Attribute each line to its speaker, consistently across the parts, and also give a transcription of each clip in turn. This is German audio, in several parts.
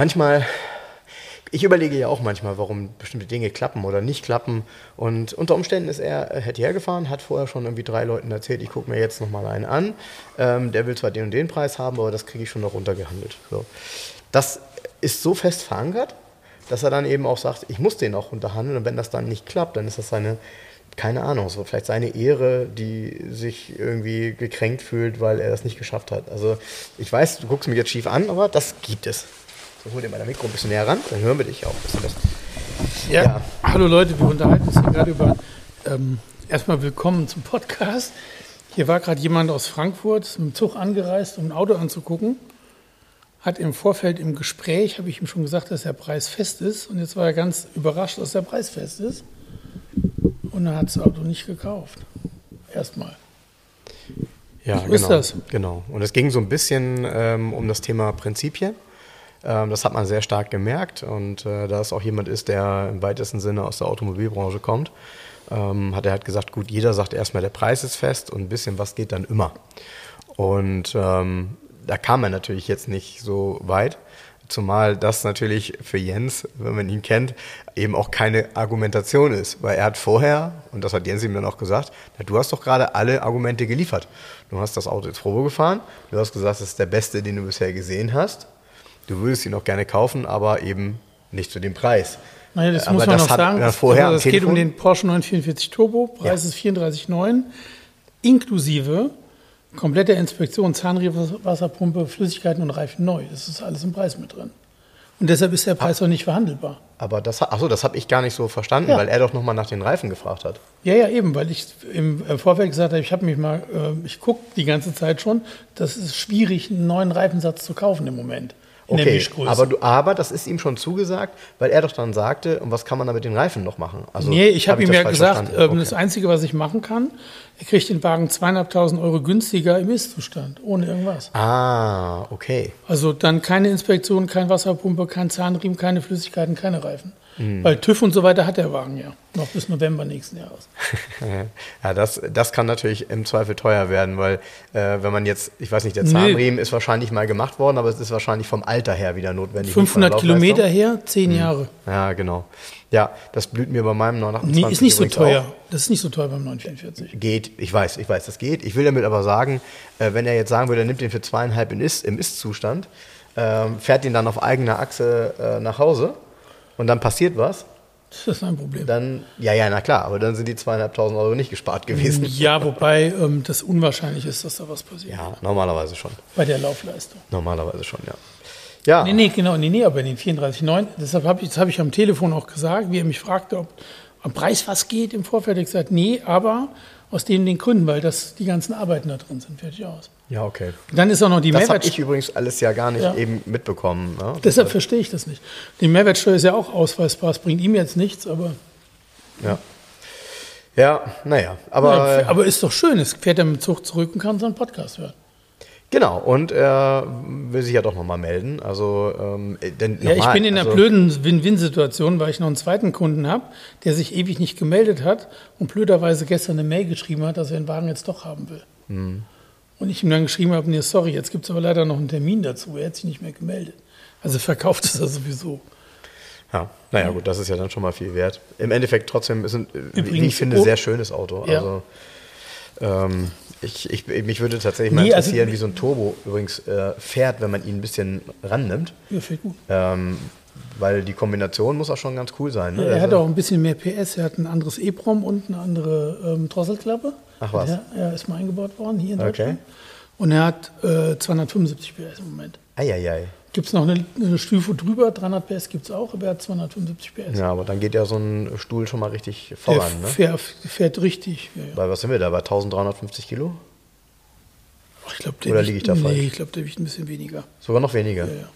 Speaker 1: Manchmal, ich überlege ja auch manchmal, warum bestimmte Dinge klappen oder nicht klappen. Und unter Umständen ist er, äh, hätte hergefahren, hat vorher schon irgendwie drei Leuten erzählt, ich gucke mir jetzt nochmal einen an. Ähm, der will zwar den und den Preis haben, aber das kriege ich schon noch runtergehandelt. So. Das ist so fest verankert, dass er dann eben auch sagt, ich muss den auch runterhandeln. Und wenn das dann nicht klappt, dann ist das seine keine Ahnung, so vielleicht seine Ehre, die sich irgendwie gekränkt fühlt, weil er das nicht geschafft hat. Also ich weiß, du guckst mich jetzt schief an, aber das gibt es. So, hol dir mal das Mikro ein bisschen näher ran, dann hören wir dich auch ein bisschen besser.
Speaker 2: Ja, ja. hallo Leute, wir unterhalten uns hier gerade über. Ähm, erstmal willkommen zum Podcast. Hier war gerade jemand aus Frankfurt mit dem Zug angereist, um ein Auto anzugucken. Hat im Vorfeld im Gespräch, habe ich ihm schon gesagt, dass der Preis fest ist. Und jetzt war er ganz überrascht, dass der Preis fest ist. Und er hat das Auto nicht gekauft. Erstmal.
Speaker 1: Ja, so genau. Ist das. Genau. Und es ging so ein bisschen ähm, um das Thema Prinzipien. Ähm, das hat man sehr stark gemerkt und äh, da es auch jemand ist, der im weitesten Sinne aus der Automobilbranche kommt, ähm, hat er halt gesagt, gut, jeder sagt erstmal, der Preis ist fest und ein bisschen was geht dann immer. Und ähm, da kam er natürlich jetzt nicht so weit. Zumal das natürlich für Jens, wenn man ihn kennt, eben auch keine Argumentation ist. Weil er hat vorher, und das hat Jens ihm dann auch gesagt, na, du hast doch gerade alle Argumente geliefert. Du hast das Auto jetzt Probe gefahren, du hast gesagt, das ist der beste, den du bisher gesehen hast du würdest ihn auch gerne kaufen, aber eben nicht zu dem Preis.
Speaker 2: Naja, das aber muss man das noch sagen. Vorher also es geht um den Porsche 944 Turbo, Preis ja. ist 34,9 inklusive komplette Inspektion, Zahnwasserpumpe, Flüssigkeiten und Reifen neu. Das ist alles im Preis mit drin. Und deshalb ist der Preis auch nicht verhandelbar.
Speaker 1: Aber das, achso, das habe ich gar nicht so verstanden, ja. weil er doch nochmal nach den Reifen gefragt hat.
Speaker 2: Ja, ja, eben, weil ich im Vorfeld gesagt habe, ich habe mich mal, äh, ich gucke die ganze Zeit schon, das ist schwierig, einen neuen Reifensatz zu kaufen im Moment
Speaker 1: okay, aber, du, aber das ist ihm schon zugesagt, weil er doch dann sagte, und was kann man da mit den Reifen noch machen?
Speaker 2: Also, nee, ich habe hab ihm ja gesagt, ähm, okay. das Einzige, was ich machen kann, er kriegt den Wagen zweieinhalbtausend Euro günstiger im Ist-Zustand, ohne irgendwas.
Speaker 1: Ah, okay.
Speaker 2: Also dann keine Inspektion, kein Wasserpumpe, kein Zahnriemen, keine Flüssigkeiten, keine Reifen. Mhm. Weil TÜV und so weiter hat der Wagen ja. Noch bis November nächsten Jahres.
Speaker 1: ja, das, das kann natürlich im Zweifel teuer werden, weil äh, wenn man jetzt, ich weiß nicht, der Zahnriemen nee. ist wahrscheinlich mal gemacht worden, aber es ist wahrscheinlich vom Alter her wieder notwendig.
Speaker 2: 500 Kilometer her, 10 mhm. Jahre.
Speaker 1: Ja, genau. Ja, das blüht mir bei meinem
Speaker 2: 928 Nee, ist nicht so teuer. Auch. Das ist nicht so teuer beim 944.
Speaker 1: Geht, ich weiß, ich weiß, das geht. Ich will damit aber sagen, äh, wenn er jetzt sagen würde, er nimmt den für zweieinhalb in Ist, im Ist-Zustand, äh, fährt ihn dann auf eigener Achse äh, nach Hause und dann passiert was.
Speaker 2: Das ist ein Problem.
Speaker 1: Dann, ja, ja, na klar, aber dann sind die zweieinhalbtausend Euro nicht gespart gewesen.
Speaker 2: Ja, wobei ähm, das unwahrscheinlich ist, dass da was passiert.
Speaker 1: Ja, normalerweise schon.
Speaker 2: Bei der Laufleistung.
Speaker 1: Normalerweise schon, ja.
Speaker 2: Ja. Nee, nee, genau, nee, nee, aber in den 34,9, deshalb habe ich, das habe ich am Telefon auch gesagt, wie er mich fragte, ob am Preis was geht im Vorfeld. Ich gesagt, nee, aber aus den, den Gründen, weil das die ganzen Arbeiten da drin sind, fertig aus.
Speaker 1: Ja, okay.
Speaker 2: dann ist auch noch die
Speaker 1: Mehrwertsteuer. Das habe ich übrigens alles ja gar nicht ja. eben mitbekommen. Ne?
Speaker 2: Deshalb das verstehe ich das nicht. Die Mehrwertsteuer ist ja auch ausweisbar. Es bringt ihm jetzt nichts, aber.
Speaker 1: Ja. Ja, naja. Aber,
Speaker 2: ja, aber ist doch schön. Es fährt er mit dem Zug zurück und kann so einen Podcast hören.
Speaker 1: Genau, und er will sich ja doch nochmal melden. Also, ähm,
Speaker 2: denn ja, ich bin in einer also, blöden Win-Win-Situation, weil ich noch einen zweiten Kunden habe, der sich ewig nicht gemeldet hat und blöderweise gestern eine Mail geschrieben hat, dass er den Wagen jetzt doch haben will. Hm. Und ich ihm dann geschrieben habe, nee, sorry, jetzt gibt es aber leider noch einen Termin dazu. Er hat sich nicht mehr gemeldet. Also verkauft es er sowieso.
Speaker 1: Ja, naja, gut, das ist ja dann schon mal viel wert. Im Endeffekt trotzdem ist ein, Übrigens, wie ich finde, oh, sehr schönes Auto. Ja. Also, ähm, ich, ich, mich würde tatsächlich mal nee, also interessieren, also, wie so ein Turbo übrigens äh, fährt, wenn man ihn ein bisschen rannimmt. Ja, fährt gut. Ähm, weil die Kombination muss auch schon ganz cool sein.
Speaker 2: Ne? Ja, er hat also auch ein bisschen mehr PS, er hat ein anderes E-Prom und eine andere ähm, Drosselklappe.
Speaker 1: Ach was?
Speaker 2: Er, er, ist mal eingebaut worden hier in Deutschland. Okay. Und er hat äh, 275 PS im Moment.
Speaker 1: Eieiei.
Speaker 2: Gibt es noch eine, eine, Stufe drüber, 300 PS gibt es auch, aber er hat 275 PS.
Speaker 1: Ja, aber dann geht ja so ein Stuhl schon mal richtig voran.
Speaker 2: Der ne? fährt, fährt richtig.
Speaker 1: Ja, ja. Weil was sind wir da, bei 1350 Kilo?
Speaker 2: Ich glaub, der
Speaker 1: Oder liege ich da falsch?
Speaker 2: Nee, ich glaube, der wiegt ein bisschen weniger.
Speaker 1: Sogar noch weniger.
Speaker 2: Ja, ja.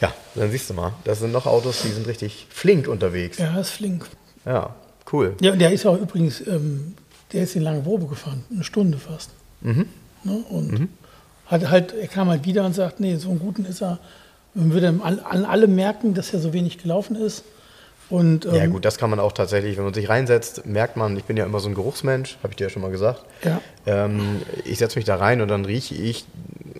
Speaker 1: Ja, dann siehst du mal. Das sind noch Autos, die sind richtig flink unterwegs.
Speaker 2: Ja, ist flink.
Speaker 1: Ja, cool.
Speaker 2: Ja, und der ist auch übrigens, ähm, der ist in lange Probe gefahren, eine Stunde fast.
Speaker 1: Mhm.
Speaker 2: Ne? Und hat halt, er kam halt wieder und sagt, nee, so einen guten ist er. Man würde an, an alle merken, dass er so wenig gelaufen ist. Und, ähm,
Speaker 1: Ja gut, das kann man auch tatsächlich, wenn man sich reinsetzt, merkt man, ich bin ja immer so ein Geruchsmensch, habe ich dir ja schon mal gesagt.
Speaker 2: Ja.
Speaker 1: Ähm, ich setze mich da rein und dann rieche ich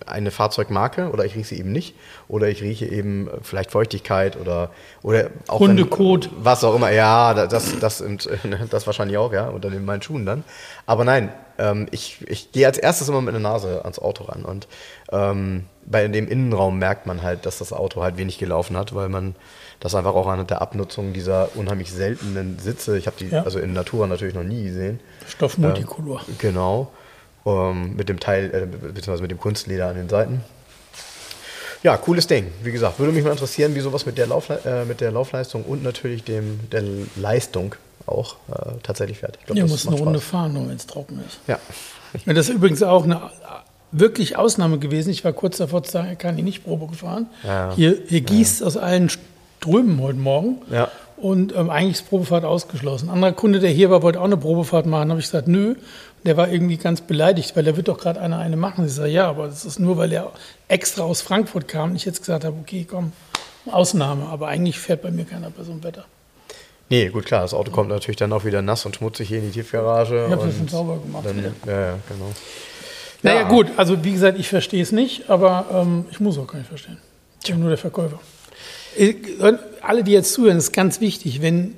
Speaker 1: eine Fahrzeugmarke oder ich rieche sie eben nicht. Oder ich rieche eben vielleicht Feuchtigkeit oder, oder auch wenn-
Speaker 2: Hundekot.
Speaker 1: was auch immer. Ja, da- das, das, und, das wahrscheinlich auch, ja, unter den meinen Schuhen dann. Aber nein, ähm, ich, ich gehe als erstes immer mit der Nase ans Auto ran. Und ähm, bei dem Innenraum merkt man halt, dass das Auto halt wenig gelaufen hat, weil man das einfach auch an der Abnutzung dieser unheimlich seltenen Sitze, ich habe die
Speaker 2: Ja.
Speaker 1: also in Natura natürlich noch nie gesehen.
Speaker 2: Stoff Multicolor.
Speaker 1: Genau. Ähm, mit dem Teil, äh, beziehungsweise mit dem Kunstleder an den Seiten. Ja, cooles Ding. Wie gesagt, würde mich mal interessieren, wie sowas mit der, Laufle äh, mit der Laufleistung und natürlich dem, der Leistung auch äh, tatsächlich fährt. Ich glaub,
Speaker 2: Ja,
Speaker 1: das
Speaker 2: muss eine Runde
Speaker 1: Spaß.
Speaker 2: fahren, nur wenn es trocken ist.
Speaker 1: Ja.
Speaker 2: Ja, das ist übrigens auch eine wirklich Ausnahme gewesen. Ich war kurz davor zu sagen, er kann die nicht Probe gefahren.
Speaker 1: Ja.
Speaker 2: Hier, hier gießt aus allen Strömen heute Morgen.
Speaker 1: Ja.
Speaker 2: Und ähm, eigentlich ist Probefahrt ausgeschlossen. Ein anderer Kunde, der hier war, wollte auch eine Probefahrt machen. habe ich gesagt, nö. Der war irgendwie ganz beleidigt, weil da wird doch gerade einer eine machen. Ich sage, ja, aber das ist nur, weil er extra aus Frankfurt kam. Und ich jetzt gesagt habe, okay, komm, Ausnahme. Aber eigentlich fährt bei mir keiner bei so einem Wetter.
Speaker 1: Nee, gut, klar, das Auto kommt natürlich dann auch wieder nass und schmutzig hier in die Tiefgarage.
Speaker 2: Ich habe das schon sauber gemacht.
Speaker 1: Dann, ja, ja, genau.
Speaker 2: Naja,
Speaker 1: Ja.
Speaker 2: gut, also wie gesagt, ich verstehe es nicht, aber ähm, ich muss auch gar nicht verstehen. Ich bin nur der Verkäufer. Ich- Alle, die jetzt zuhören, ist ganz wichtig, wenn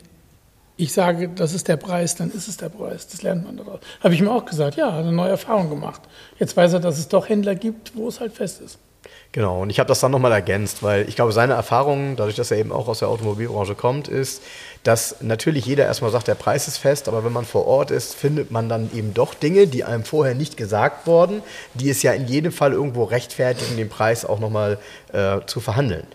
Speaker 2: ich sage, das ist der Preis, dann ist es der Preis. Das lernt man daraus. Habe ich mir auch gesagt, ja, eine neue Erfahrung gemacht. Jetzt weiß er, dass es doch Händler gibt, wo es halt fest ist.
Speaker 1: Genau, und ich habe das dann nochmal ergänzt, weil ich glaube, seine Erfahrung, dadurch, dass er eben auch aus der Automobilbranche kommt, ist, dass natürlich jeder erstmal sagt, der Preis ist fest, aber wenn man vor Ort ist, findet man dann eben doch Dinge, die einem vorher nicht gesagt wurden, die es ja in jedem Fall irgendwo rechtfertigen, den Preis auch nochmal äh, zu verhandeln.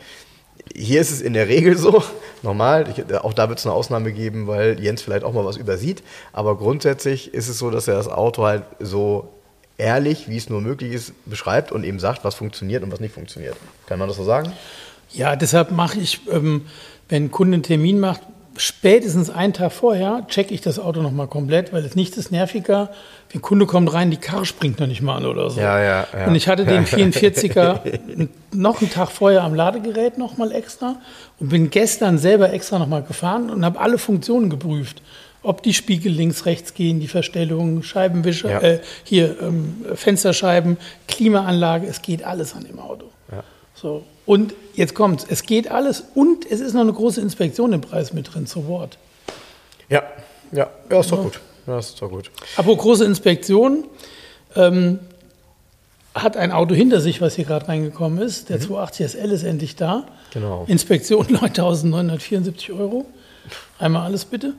Speaker 1: Hier ist es in der Regel so, normal, ich, auch da wird es eine Ausnahme geben, weil Jens vielleicht auch mal was übersieht, aber grundsätzlich ist es so, dass er das Auto halt so ehrlich, wie es nur möglich ist, beschreibt und eben sagt, was funktioniert und was nicht funktioniert. Kann man das so sagen?
Speaker 2: Ja, deshalb mache ich, ähm, wenn ein Kunde einen Termin macht, spätestens einen Tag vorher checke ich das Auto nochmal komplett, weil es nichts ist nerviger. Der Kunde kommt rein, die Karre springt noch nicht mal an oder so.
Speaker 1: Ja, ja, ja.
Speaker 2: Und ich hatte den 44er noch einen Tag vorher am Ladegerät nochmal extra und bin gestern selber extra nochmal gefahren und habe alle Funktionen geprüft. Ob die Spiegel links, rechts gehen, die Verstellung, Scheibenwischer,
Speaker 1: Ja.
Speaker 2: äh, hier ähm, Fensterscheiben, Klimaanlage, es geht alles an dem Auto.
Speaker 1: Ja.
Speaker 2: So. Und jetzt kommt's, es geht alles und es ist noch eine große Inspektion im Preis mit drin, zu Wort.
Speaker 1: Ja, ja, ja, ist doch gut. Ja, ist doch gut.
Speaker 2: Apropos große Inspektion, ähm, hat ein Auto hinter sich, was hier gerade reingekommen ist. Der 280 SL ist endlich da.
Speaker 1: Mhm. Genau.
Speaker 2: Inspektion 9.974 Euro. Einmal alles bitte.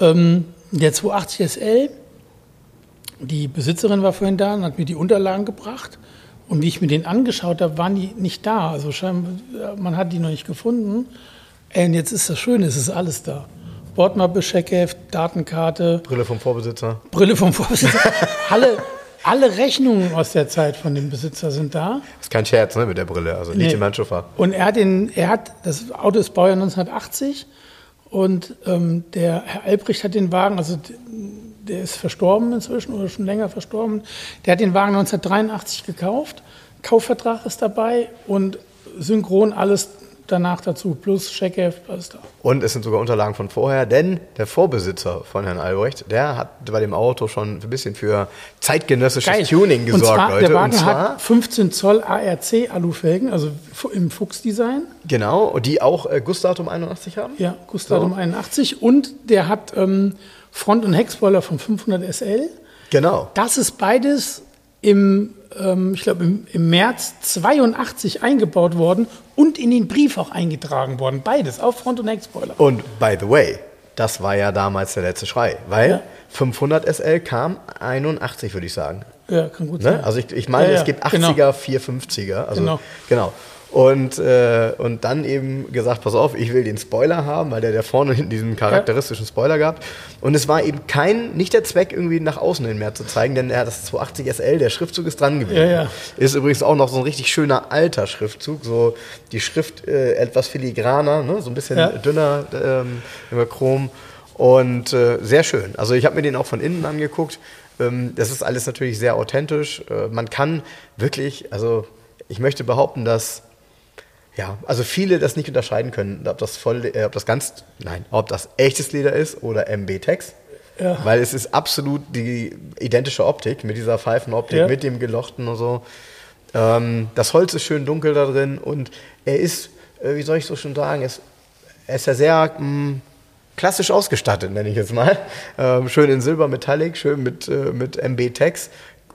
Speaker 2: Ähm, der 280 SL, die Besitzerin war vorhin da und hat mir die Unterlagen gebracht. Und wie ich mir den angeschaut habe, waren die nicht da. Also scheinbar, man hat die noch nicht gefunden. Und jetzt ist das Schöne, es ist alles da. Bordmappe, Checkheft, Datenkarte,
Speaker 1: Brille vom Vorbesitzer.
Speaker 2: Brille vom Vorbesitzer. alle, alle Rechnungen aus der Zeit von dem Besitzer sind da.
Speaker 1: Ist kein Scherz, ne, mit der Brille. Also nicht
Speaker 2: Nee.
Speaker 1: im.
Speaker 2: Und er hat, den, er hat, das Auto ist Baujahr 1980 und ähm, der Herr Albrecht hat den Wagen, also der ist verstorben inzwischen oder schon länger verstorben, der hat den Wagen 1983 gekauft, Kaufvertrag ist dabei und synchron alles danach dazu, plus Checkheft, alles da.
Speaker 1: Und es sind sogar Unterlagen von vorher, denn der Vorbesitzer von Herrn Albrecht, der hat bei dem Auto schon ein bisschen für zeitgenössisches Tuning
Speaker 2: und
Speaker 1: gesorgt,
Speaker 2: zwar,
Speaker 1: Leute.
Speaker 2: Der Wagen
Speaker 1: und zwar,
Speaker 2: hat 15 Zoll ARC Alufelgen, also im Fuchsdesign.
Speaker 1: genau, und die auch äh, Gussdatum 81 haben?
Speaker 2: Ja, Gustatum
Speaker 1: So.
Speaker 2: 81 und der hat ähm, Front- und Heckspoiler vom 500 SL.
Speaker 1: Genau.
Speaker 2: Das ist beides im, ähm, ich glaube, im, im März 82 eingebaut worden und in den Brief auch eingetragen worden. Beides, auf Front- und Heckspoiler.
Speaker 1: Und by the way, das war ja damals der letzte Schrei, weil
Speaker 2: Ja.
Speaker 1: 500 SL kam 81, würde ich sagen.
Speaker 2: Ja, kann gut
Speaker 1: Ne?
Speaker 2: sein.
Speaker 1: Also ich, ich meine,
Speaker 2: Ja, ja,
Speaker 1: es gibt
Speaker 2: genau.
Speaker 1: 80er, 450er. Also,
Speaker 2: Genau.
Speaker 1: genau. Und, äh, und dann eben gesagt, pass auf, ich will den Spoiler haben, weil der, der vorne hinten diesen charakteristischen Spoiler gehabt. Und es war eben kein, nicht der Zweck, irgendwie nach außen hin mehr zu zeigen, denn er hat das 280 SL, der Schriftzug ist dran gewesen. Ja, ja. Ist übrigens auch noch so ein richtig schöner alter Schriftzug, so die Schrift äh, etwas filigraner, ne? so ein bisschen ja. dünner ähm, über Chrom. Und äh, sehr schön. Also ich habe mir den auch von innen angeguckt. Ähm, das ist alles natürlich sehr authentisch. Äh, man kann wirklich, also ich möchte behaupten, dass ja, also viele das nicht unterscheiden können, ob das voll, äh, ob das ganz, nein, ob das echtes Leder ist oder MB-Tex. Ja. Weil es ist absolut die identische Optik mit dieser Pfeifenoptik, ja. mit dem Gelochten und so. Ähm, das Holz ist schön dunkel da drin und er ist, äh, wie soll ich so schon sagen, ist, er ist ja sehr mh, mm, klassisch ausgestattet, nenne ich jetzt mal. Ähm, schön in Silber Metallic, schön mit, äh, mit MB-Tex,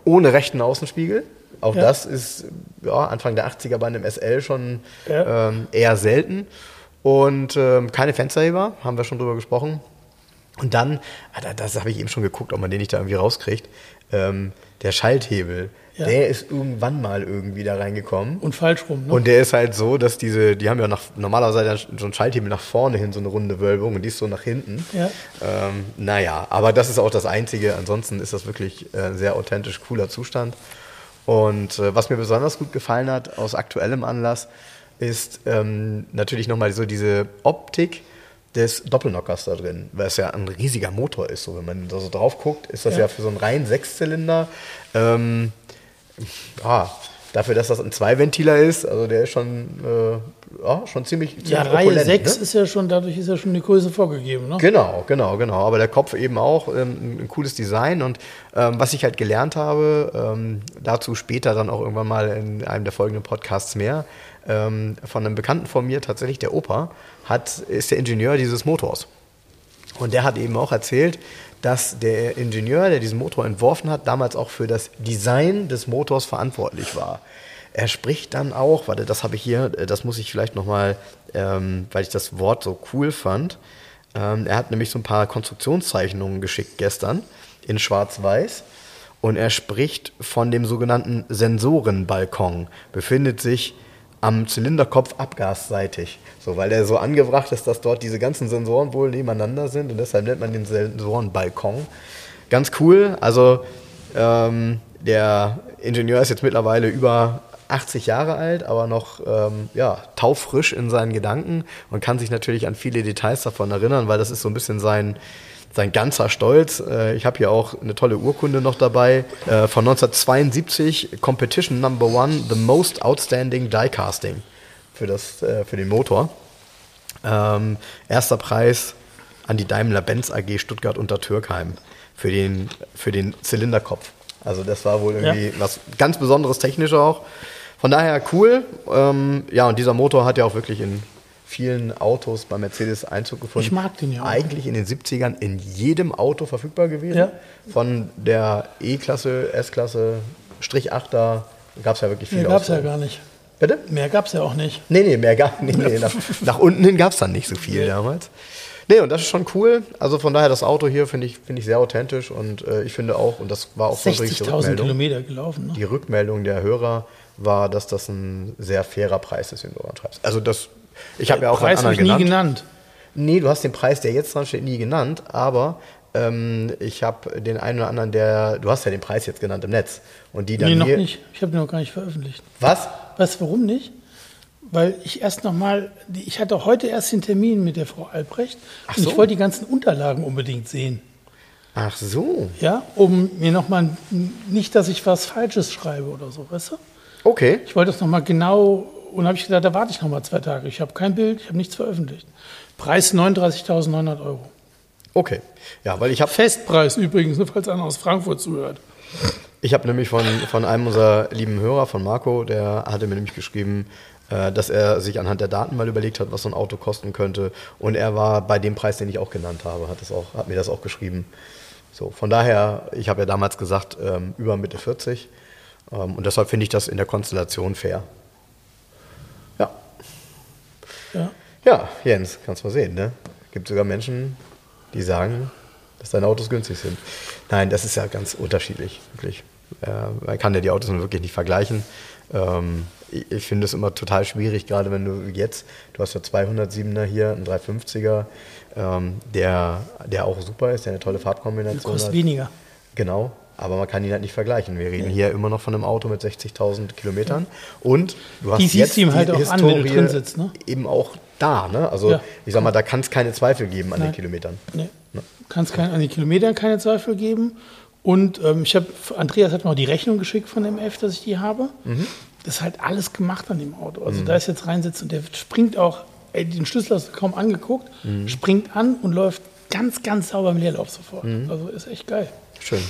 Speaker 1: ohne rechten Außenspiegel. Auch ja. das ist ja, Anfang der 80er bei einem SL schon ja. ähm, eher selten. Und ähm, keine Fensterheber, haben wir schon drüber gesprochen. Und dann, ah, das habe ich eben schon geguckt, ob man den nicht da irgendwie rauskriegt, ähm, der Schalthebel ja. Der ist irgendwann mal irgendwie da reingekommen.
Speaker 2: Und falsch rum,
Speaker 1: ne? Und der ist halt so, dass diese, die haben ja nach, normalerweise so ein Schalthebel nach vorne hin, so eine runde Wölbung und die ist so nach hinten. Ja. Ähm, naja, aber das ist auch das Einzige. Ansonsten ist das wirklich äh, sehr authentisch, cooler Zustand. Und äh, was mir besonders gut gefallen hat aus aktuellem Anlass, ist ähm, natürlich nochmal so diese Optik des Doppelnockers da drin, weil es ja ein riesiger Motor ist. So, wenn man da so drauf guckt, ist das ja, ja für so einen reinen Sechszylinder ähm, ja, dafür, dass das ein Zweiventiler ist, also der ist schon, äh, ja, schon ziemlich, ziemlich
Speaker 2: Ja, Reihe 6 ne? ist ja schon, dadurch ist ja schon die Größe vorgegeben, ne?
Speaker 1: Genau, genau, genau. Aber der Kopf eben auch, ähm, ein cooles Design und ähm, was ich halt gelernt habe, ähm, dazu später dann auch irgendwann mal in einem der folgenden Podcasts mehr, ähm, von einem Bekannten von mir, tatsächlich der Opa, hat, ist der Ingenieur dieses Motors. Und der hat eben auch erzählt, dass der Ingenieur, der diesen Motor entworfen hat, damals auch für das Design des Motors verantwortlich war. Er spricht dann auch, warte, das habe ich hier, äh, das muss ich vielleicht nochmal, ähm, weil ich das Wort so cool fand. Ähm, er hat nämlich so ein paar Konstruktionszeichnungen geschickt gestern in Schwarz-Weiß. Und er spricht von dem sogenannten Sensorenbalkon. Befindet sich am Zylinderkopf abgasseitig. So, weil er so angebracht ist, dass dort diese ganzen Sensoren wohl nebeneinander sind und deshalb nennt man den Sensorenbalkon. Ganz cool. Also ähm, der Ingenieur ist jetzt mittlerweile über 80 Jahre alt, aber noch ähm, ja, taufrisch in seinen Gedanken und kann sich natürlich an viele Details davon erinnern, weil das ist so ein bisschen sein, sein ganzer Stolz. Äh, ich habe hier auch eine tolle Urkunde noch dabei äh, von 1972, Competition Number One, The Most Outstanding Diecasting für, das, äh, für den Motor. Ähm, erster Preis an die Daimler-Benz AG Stuttgart unter Türkheim für den, für den Zylinderkopf. Also das war wohl irgendwie ja. was ganz Besonderes technisch auch. Von daher cool. Ähm, ja, und dieser Motor hat ja auch wirklich in vielen Autos bei Mercedes Einzug gefunden.
Speaker 2: Ich mag den ja.
Speaker 1: Eigentlich in den 70ern in jedem Auto verfügbar gewesen. Ja. Von der E-Klasse, S-Klasse, Strich 8er gab es ja wirklich viele.
Speaker 2: Nee, gab es ja gar nicht.
Speaker 1: Bitte?
Speaker 2: Mehr gab es ja auch nicht.
Speaker 1: Nee, nee, mehr gab nee, nee, nach, nach unten hin gab es dann nicht so viel damals. Nee, und das ist schon cool. Also von daher, das Auto hier finde ich, find ich sehr authentisch und äh, ich finde auch, und das war auch
Speaker 2: 60.000 Kilometer gelaufen. Ne?
Speaker 1: Die Rückmeldung der Hörer war, dass das ein sehr fairer Preis ist, den du anschreibst. Also das ich habe ja auch
Speaker 2: Preis einen anderen ich nie genannt.
Speaker 1: Nee, du hast den Preis, der jetzt dran steht, nie genannt, aber ähm, ich habe den einen oder anderen, der, du hast ja den Preis jetzt genannt im Netz. Und die dann
Speaker 2: nee, noch nicht. Ich habe den noch gar nicht veröffentlicht.
Speaker 1: Was?
Speaker 2: Weißt du, warum nicht? Weil ich erst nochmal, ich hatte heute erst den Termin mit der Frau Albrecht Ach und so. ich wollte die ganzen Unterlagen unbedingt sehen.
Speaker 1: Ach so.
Speaker 2: Ja, um mir nochmal, nicht, dass ich was Falsches schreibe oder so, weißt du?
Speaker 1: Okay.
Speaker 2: Ich wollte das nochmal genau und habe ich gesagt, da warte ich noch mal zwei Tage. Ich habe kein Bild, ich habe nichts veröffentlicht. Preis 39.900 Euro.
Speaker 1: Okay, ja, weil ich habe...
Speaker 2: Festpreis übrigens, nur falls einer aus Frankfurt zuhört.
Speaker 1: Ich habe nämlich von, von einem unserer lieben Hörer, von Marco, der hatte mir nämlich geschrieben, äh, dass er sich anhand der Daten mal überlegt hat, was so ein Auto kosten könnte. Und er war bei dem Preis, den ich auch genannt habe, hat, das auch, hat mir das auch geschrieben. So, von daher, ich habe ja damals gesagt, ähm, über Mitte 40. Ähm, und deshalb finde ich das in der Konstellation fair. Ja. Ja, Jens, kannst mal sehen, ne? Gibt sogar Menschen, die sagen, dass deine Autos günstig sind. Nein, das ist ja ganz unterschiedlich, wirklich. Äh, man kann ja die Autos wirklich nicht vergleichen. Ähm, ich, ich finde es immer total schwierig, gerade wenn du jetzt, du hast ja 207er hier, einen 350er, ähm, der, der auch super ist, der eine tolle Farbkombination
Speaker 2: kostet hat. weniger.
Speaker 1: Genau, aber man kann ihn halt nicht vergleichen. Wir reden hier immer noch von einem Auto mit 60.000 Kilometern. Und
Speaker 2: du hast die siehst ihm halt auch Historie an, wenn du drin sitzt. Ne?
Speaker 1: Eben auch da. Ne? Also ja. ich sag mal, da kann es keine Zweifel geben an Nein. den Kilometern.
Speaker 2: Nee. Ne? Kann es an den Kilometern keine Zweifel geben. Und ähm, ich habe, Andreas hat mir auch die Rechnung geschickt von dem F, dass ich die habe. Mhm. Das ist halt alles gemacht an dem Auto. Also mhm. da ist jetzt reinsitzen und der springt auch, ey, den Schlüssel hast du kaum angeguckt, mhm. springt an und läuft ganz, ganz sauber im Leerlauf sofort. Mhm. Also ist echt geil.
Speaker 1: Schön.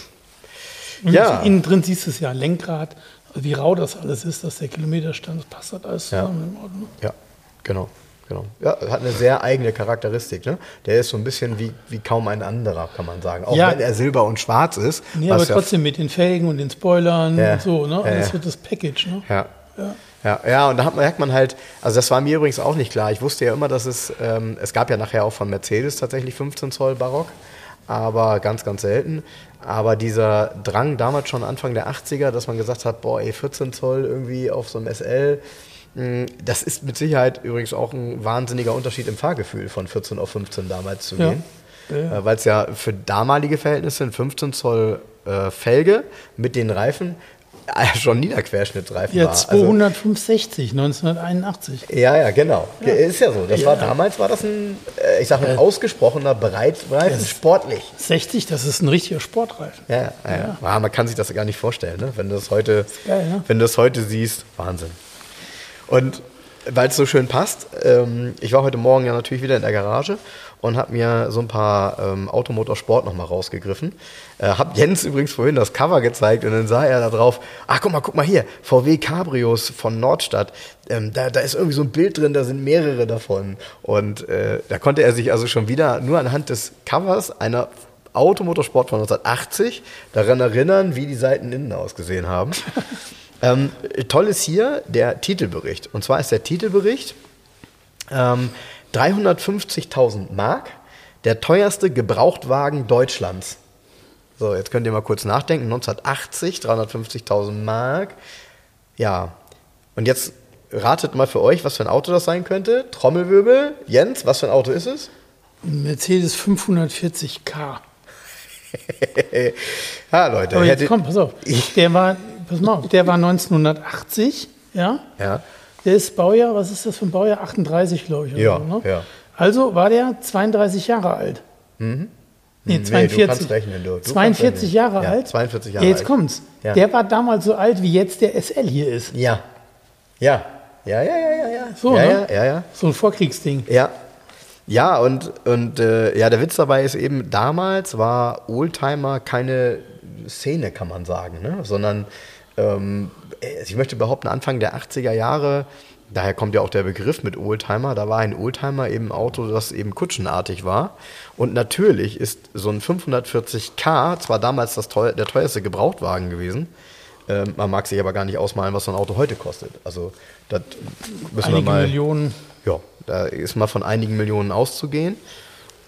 Speaker 2: Und ja. innen drin siehst du es ja, Lenkrad, wie rau das alles ist, dass der Kilometerstand, das passt halt alles zusammen ja. im
Speaker 1: Auto. Ne? Ja, genau. Genau. Ja, hat eine sehr eigene Charakteristik. Ne? Der ist so ein bisschen wie, wie kaum ein anderer, kann man sagen. Auch ja. wenn er silber und schwarz ist.
Speaker 2: Nee, aber trotzdem mit den Felgen und den Spoilern ja. und so. Ne? Alles wird das Package. Ne?
Speaker 1: Ja. ja. Ja, ja, und da hat, merkt man halt, also das war mir übrigens auch nicht klar. Ich wusste ja immer, dass es, ähm, es gab ja nachher auch von Mercedes tatsächlich 15 Zoll Barock, aber ganz, ganz selten. Aber dieser Drang damals schon Anfang der 80er, dass man gesagt hat, boah, ey, 14 Zoll irgendwie auf so einem SL, hm, das ist mit Sicherheit übrigens auch ein wahnsinniger Unterschied im Fahrgefühl von 14 auf 15 damals zu gehen. Ja. Ja. Äh, Weil es ja für damalige Verhältnisse ein 15 Zoll äh, Felge mit den Reifen äh, schon Niederquerschnittsreifen
Speaker 2: ja, war. 265, also, 1981.
Speaker 1: Ja, ja, genau. Ja. Ist ja so. Das ja. war damals war das ein, äh, ich sag mal, ausgesprochener Breitreifen, sportlich.
Speaker 2: 60, das ist ein richtiger Sportreifen.
Speaker 1: Ja, ja, ja. man kann sich das gar nicht vorstellen, ne? wenn du das heute, geil, ne? wenn du das heute siehst, Wahnsinn. Und weil es so schön passt, ähm, ich war heute Morgen ja natürlich wieder in der Garage und habe mir so ein paar ähm, Automotorsport nochmal rausgegriffen. Äh, hab Jens übrigens vorhin das Cover gezeigt und dann sah er da drauf, ach guck mal, guck mal hier, VW Cabrios von Nordstadt. Ähm, da, da ist irgendwie so ein Bild drin, da sind mehrere davon. Und äh, da konnte er sich also schon wieder nur anhand des Covers einer Automotorsport von 1980 daran erinnern, wie die Seiten innen ausgesehen haben. Ähm, toll ist hier der Titelbericht. Und zwar ist der Titelbericht ähm, 350.000 Mark, der teuerste Gebrauchtwagen Deutschlands. So, jetzt könnt ihr mal kurz nachdenken. 1980, 350.000 Mark. Ja, und jetzt ratet mal für euch, was für ein Auto das sein könnte. Trommelwirbel. Jens, was für ein Auto ist es?
Speaker 2: Mercedes 540k.
Speaker 1: ja, Leute.
Speaker 2: Aber jetzt komm, pass auf. Der war pass mal auf, der war 1980, ja?
Speaker 1: Ja.
Speaker 2: Der ist Baujahr, was ist das für ein Baujahr? 38, glaube ich.
Speaker 1: Ja, so, ne? ja.
Speaker 2: Also war der 32 Jahre alt. Mhm. Nee, 42. Nee, du kannst rechnen, du. du 42 rechnen. Jahre ja, alt.
Speaker 1: 42 Jahre
Speaker 2: ja, jetzt kommt's. Ja. Der war damals so alt, wie jetzt der SL hier ist.
Speaker 1: Ja. Ja. Ja, ja, ja, ja, ja.
Speaker 2: So,
Speaker 1: ja,
Speaker 2: ne?
Speaker 1: ja, ja, ja.
Speaker 2: So ein Vorkriegsding.
Speaker 1: Ja. Ja, und, und äh, ja, der Witz dabei ist eben, damals war Oldtimer keine Szene, kann man sagen, ne? sondern ähm, ich möchte behaupten, Anfang der 80er Jahre, daher kommt ja auch der Begriff mit Oldtimer, da war ein Oldtimer eben ein Auto, das eben kutschenartig war. Und natürlich ist so ein 540k zwar damals das teuer, der teuerste Gebrauchtwagen gewesen, ähm, man mag sich aber gar nicht ausmalen, was so ein Auto heute kostet. Also das müssen
Speaker 2: Einige
Speaker 1: wir mal.
Speaker 2: Millionen.
Speaker 1: Ja, da ist mal von einigen Millionen auszugehen.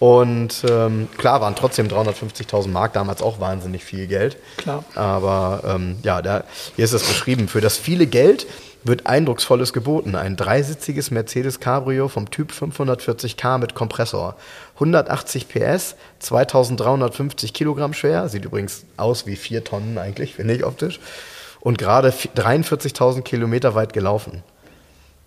Speaker 1: Und ähm, klar waren trotzdem 350.000 Mark damals auch wahnsinnig viel Geld.
Speaker 2: Klar.
Speaker 1: Aber ähm, ja, da, hier ist es beschrieben. Für das viele Geld wird Eindrucksvolles geboten. Ein dreisitziges Mercedes Cabrio vom Typ 540k mit Kompressor. 180 PS, 2350 Kilogramm schwer. Sieht übrigens aus wie vier Tonnen eigentlich, finde ich optisch. Und gerade 43.000 Kilometer weit gelaufen.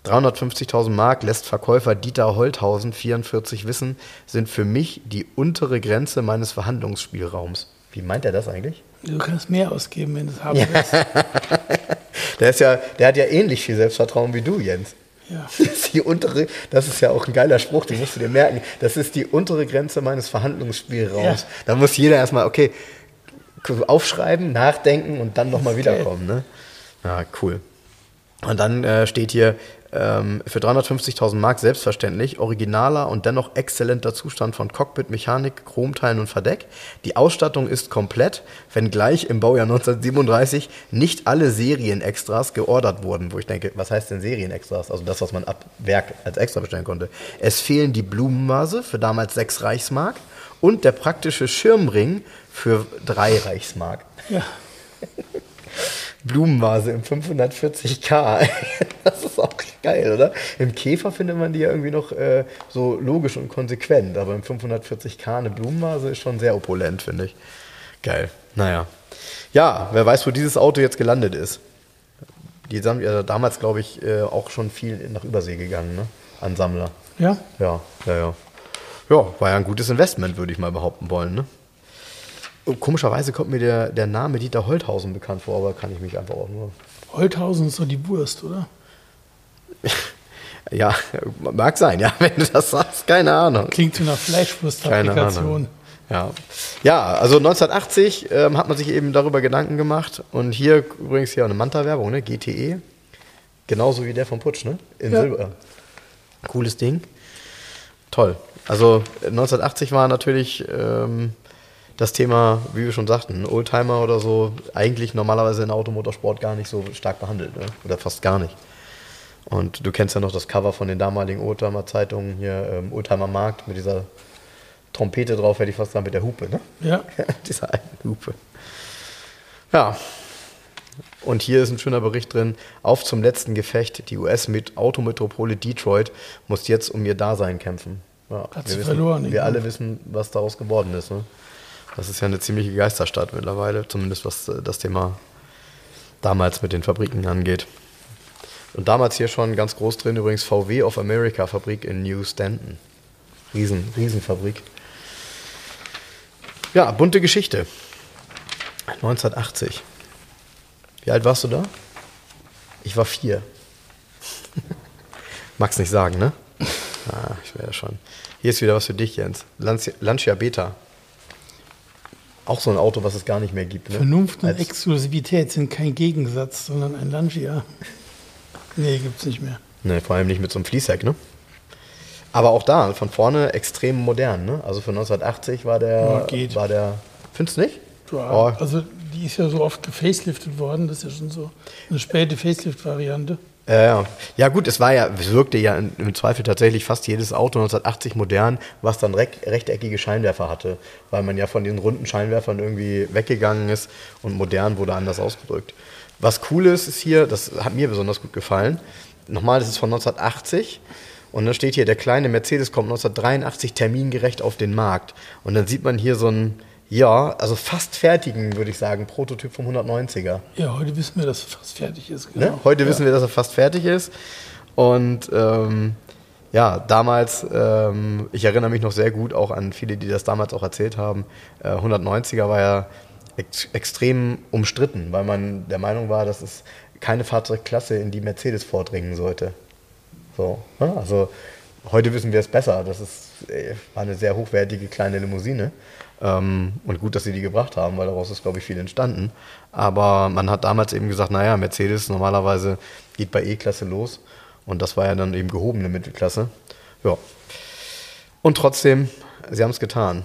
Speaker 1: 350.000 Mark lässt Verkäufer Dieter Holthausen 44 wissen, sind für mich die untere Grenze meines Verhandlungsspielraums. Wie meint er das eigentlich?
Speaker 2: Du kannst mehr ausgeben, wenn du es haben willst.
Speaker 1: der, ist ja, der hat ja ähnlich viel Selbstvertrauen wie du, Jens.
Speaker 2: Ja.
Speaker 1: Das ist die untere, das ist ja auch ein geiler Spruch, den musst du dir merken. Das ist die untere Grenze meines Verhandlungsspielraums. Ja. Da muss jeder erstmal, okay, aufschreiben, nachdenken und dann nochmal wiederkommen. Ne? Ja, cool. Und dann äh, steht hier, ähm, für 350.000 Mark selbstverständlich, originaler und dennoch exzellenter Zustand von Cockpit, Mechanik, Chromteilen und Verdeck. Die Ausstattung ist komplett, wenngleich im Baujahr 1937 nicht alle Serienextras geordert wurden. Wo ich denke, was heißt denn Serienextras? Also das, was man ab Werk als extra bestellen konnte. Es fehlen die Blumenvase für damals 6 Reichsmark und der praktische Schirmring für 3 Reichsmark.
Speaker 2: Ja.
Speaker 1: Blumenvase im 540k. das ist auch geil, oder? Im Käfer findet man die ja irgendwie noch äh, so logisch und konsequent, aber im 540k eine Blumenvase ist schon sehr opulent, finde ich. Geil. Naja. Ja, wer weiß, wo dieses Auto jetzt gelandet ist. Die sind ja damals, glaube ich, äh, auch schon viel nach Übersee gegangen, ne? An Sammler.
Speaker 2: Ja?
Speaker 1: Ja, ja, ja. Ja, war ja ein gutes Investment, würde ich mal behaupten wollen, ne? Komischerweise kommt mir der, der Name Dieter Holthausen bekannt vor, aber kann ich mich einfach auch nur.
Speaker 2: Holthausen ist so die Wurst, oder?
Speaker 1: ja, mag sein, ja, wenn du das sagst, keine Ahnung.
Speaker 2: Klingt wie eine Fleischwurstapplikation.
Speaker 1: Ja. ja, also 1980 ähm, hat man sich eben darüber Gedanken gemacht und hier übrigens hier eine Manta-Werbung, ne? GTE. Genauso wie der vom Putsch, ne? In ja. Silber. Cooles Ding. Toll. Also 1980 war natürlich ähm, das Thema, wie wir schon sagten, Oldtimer oder so, eigentlich normalerweise in Automotorsport gar nicht so stark behandelt. Ne? Oder fast gar nicht. Und du kennst ja noch das Cover von den damaligen Oldtimer-Zeitungen, hier ähm, Oldtimer Markt mit dieser Trompete drauf, hätte ich fast sagen, mit der Hupe, ne?
Speaker 2: Ja.
Speaker 1: Diese alten Hupe. Ja. Und hier ist ein schöner Bericht drin. Auf zum letzten Gefecht. Die US-Autometropole Detroit muss jetzt um ihr Dasein kämpfen.
Speaker 2: Ja, Hat
Speaker 1: sie
Speaker 2: wissen, verloren.
Speaker 1: Wir alle wissen, was daraus geworden ist. Ne? Das ist ja eine ziemliche Geisterstadt mittlerweile, zumindest was äh, das Thema damals mit den Fabriken angeht. Und damals hier schon ganz groß drin übrigens VW of America Fabrik in New Stanton. Riesen, Riesenfabrik. Ja, bunte Geschichte. 1980. Wie alt warst du da? Ich war vier. Mag's nicht sagen, ne? Ah, ich wäre ja schon. Hier ist wieder was für dich, Jens. Lancia Beta. Auch so ein Auto, was es gar nicht mehr gibt. Ne?
Speaker 2: Vernunft und Als Exklusivität sind kein Gegensatz, sondern ein Lancia. Nee, gibt es nicht mehr.
Speaker 1: Nee, vor allem nicht mit so einem Fließheck, ne? Aber auch da, von vorne extrem modern, ne? Also für 1980 war der. Ja,
Speaker 2: geht.
Speaker 1: War der. Findest du nicht?
Speaker 2: Ja, oh. Also die ist ja so oft gefaceliftet worden, das ist ja schon so eine späte Facelift-Variante.
Speaker 1: Ja, ja. Gut, es war ja, es wirkte ja im Zweifel tatsächlich fast jedes Auto 1980 modern, was dann rechteckige Scheinwerfer hatte, weil man ja von diesen runden Scheinwerfern irgendwie weggegangen ist und modern wurde anders ausgedrückt. Was cool ist, ist hier, das hat mir besonders gut gefallen, nochmal, das ist von 1980 und dann steht hier, der kleine Mercedes kommt 1983 termingerecht auf den Markt. Und dann sieht man hier so ein ja, also fast fertigen, würde ich sagen. Prototyp vom 190er.
Speaker 2: Ja, heute wissen wir, dass er fast fertig ist.
Speaker 1: Ne? Genau. Ne? Heute ja. wissen wir, dass er fast fertig ist. Und ähm, ja, damals, ähm, ich erinnere mich noch sehr gut auch an viele, die das damals auch erzählt haben. Äh, 190er war ja ex extrem umstritten, weil man der Meinung war, dass es keine Fahrzeugklasse in die Mercedes vordringen sollte. So, ne? also heute wissen wir es besser. Das ist, äh, war eine sehr hochwertige kleine Limousine. Ähm, und gut, dass sie die gebracht haben, weil daraus ist, glaube ich, viel entstanden. Aber man hat damals eben gesagt, naja, Mercedes normalerweise geht bei E-Klasse los. Und das war ja dann eben gehobene Mittelklasse. Ja. Und trotzdem, sie haben es getan.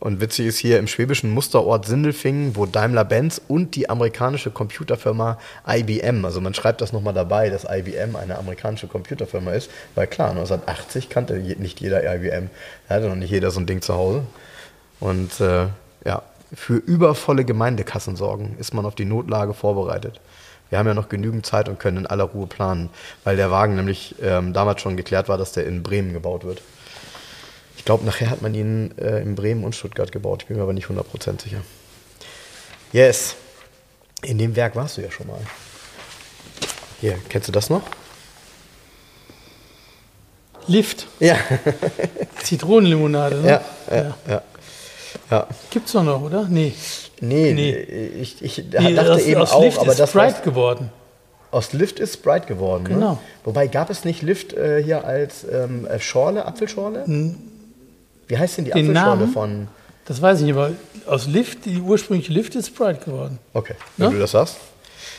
Speaker 1: Und witzig ist hier im schwäbischen Musterort Sindelfingen, wo Daimler-Benz und die amerikanische Computerfirma IBM, also man schreibt das nochmal dabei, dass IBM eine amerikanische Computerfirma ist, weil klar, 1980 kannte nicht jeder IBM, da hatte noch nicht jeder so ein Ding zu Hause. Und äh, ja, für übervolle Gemeindekassen sorgen, ist man auf die Notlage vorbereitet. Wir haben ja noch genügend Zeit und können in aller Ruhe planen, weil der Wagen nämlich ähm, damals schon geklärt war, dass der in Bremen gebaut wird. Ich glaube, nachher hat man ihn äh, in Bremen und Stuttgart gebaut. Ich bin mir aber nicht 100% sicher. Yes. In dem Werk warst du ja schon mal. Hier, kennst du das noch?
Speaker 2: Lift.
Speaker 1: Ja.
Speaker 2: Zitronenlimonade, ne?
Speaker 1: Ja, ja, ja. ja.
Speaker 2: Ja. Gibt's doch noch, oder? Nee.
Speaker 1: Nee, nee. ich, ich nee, dachte aus, eben aus auch,
Speaker 2: Lift
Speaker 1: aber
Speaker 2: ist das Sprite geworden.
Speaker 1: Aus Lift ist Sprite geworden. Ne?
Speaker 2: Genau. Ne?
Speaker 1: Wobei gab es nicht Lift äh, hier als ähm, äh, Schorle, Apfelschorle? Hm. Wie heißt denn die
Speaker 2: Den
Speaker 1: Apfelschorle
Speaker 2: Namen?
Speaker 1: von?
Speaker 2: Das weiß ich nicht, aber aus Lift, die ursprüngliche Lift ist Sprite geworden.
Speaker 1: Okay, wenn ja? Ne? du das sagst.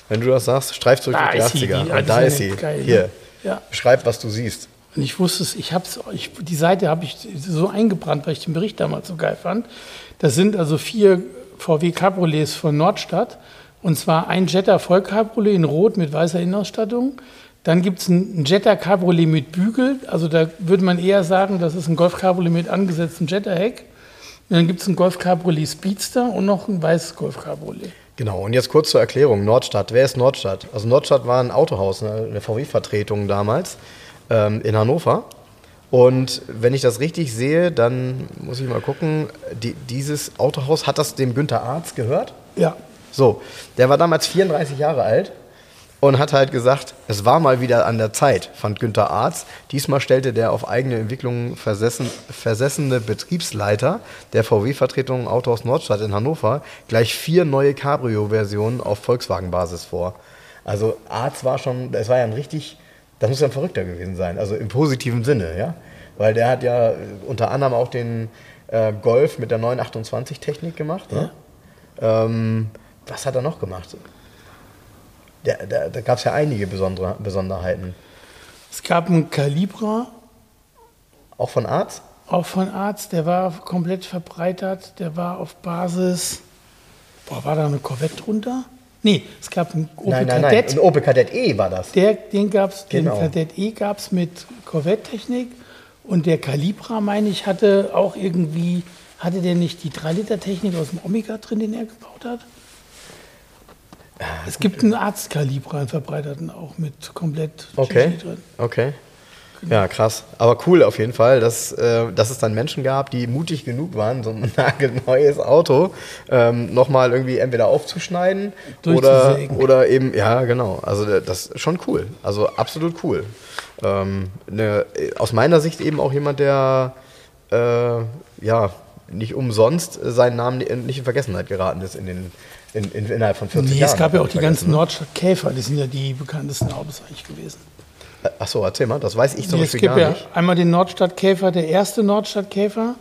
Speaker 1: Wenn du das sagst, streif zurück da die 80er. da ist sie. Geil, hier. Ne? Ja. Beschreib, was du siehst.
Speaker 2: Und ich wusste es, ich hab's, ich, die Seite habe ich so eingebrannt, weil ich den Bericht damals so geil fand. Das sind also vier VW Cabriolets von Nordstadt. Und zwar ein Jetta Vollcabriolet in Rot mit weißer Innenausstattung. Dann gibt es ein Jetta Cabriolet mit Bügel. Also da würde man eher sagen, das ist ein Golf Cabriolet mit angesetztem Jetta-Heck. Dann gibt es ein Golf Cabriolet Speedster und noch ein weißes Golf Cabriolet.
Speaker 1: Genau, und jetzt kurz zur Erklärung. Nordstadt, wer ist Nordstadt? Also Nordstadt war ein Autohaus, eine VW-Vertretung damals ähm, in Hannover. Und wenn ich das richtig sehe, dann muss ich mal gucken, die, dieses Autohaus, hat das dem Günther Arz gehört?
Speaker 2: Ja.
Speaker 1: So, der war damals 34 Jahre alt und hat halt gesagt, es war mal wieder an der Zeit, fand Günther Arz. Diesmal stellte der auf eigene Entwicklung versessen, versessene Betriebsleiter der VW-Vertretung Autohaus Nordstadt in Hannover gleich vier neue Cabrio-Versionen auf Volkswagen-Basis vor. Also Arz war schon, es war ja ein richtig, das muss ja ein Verrückter gewesen sein, also im positiven Sinne, ja. Weil der hat ja unter anderem auch den äh, Golf mit der 928-Technik gemacht. Ne? Ja. Ähm, was hat er noch gemacht? Da, da, da gab es ja einige besondere, Besonderheiten.
Speaker 2: Es gab einen Calibra.
Speaker 1: Auch von Arzt?
Speaker 2: Auch von Arzt, der war komplett verbreitert, der war auf Basis. Boah, war da eine Corvette drunter? Nee, es gab einen
Speaker 1: Opel nein, nein, Kadett. Nein, ein Opel Kadett E war das.
Speaker 2: Der, den gab's, genau. den Kadett E gab es mit Corvette-Technik. Und der Calibra, meine ich, hatte auch irgendwie, hatte der nicht die 3-Liter-Technik aus dem Omega drin, den er gebaut hat? Es gibt einen Arztkaliber, einen verbreiterten auch mit komplett
Speaker 1: okay. drin. Okay. Ja, krass. Aber cool auf jeden Fall, dass, äh, dass es dann Menschen gab, die mutig genug waren, so ein nagelneues Auto ähm, nochmal irgendwie entweder aufzuschneiden oder, oder eben, ja, genau. Also das ist schon cool. Also absolut cool. Ähm, ne, aus meiner Sicht eben auch jemand, der äh, ja nicht umsonst seinen Namen nicht in Vergessenheit geraten ist in den in, in, innerhalb von 40 nee, Jahren.
Speaker 2: Es gab ja auch die ganzen Nordstadt-Käfer, die sind ja die bekanntesten Autos eigentlich gewesen.
Speaker 1: Achso, erzähl mal, das weiß ich zum
Speaker 2: nee, Beispiel gar ja nicht. Einmal den Nordstadt-Käfer, der erste Nordstadt-Käfer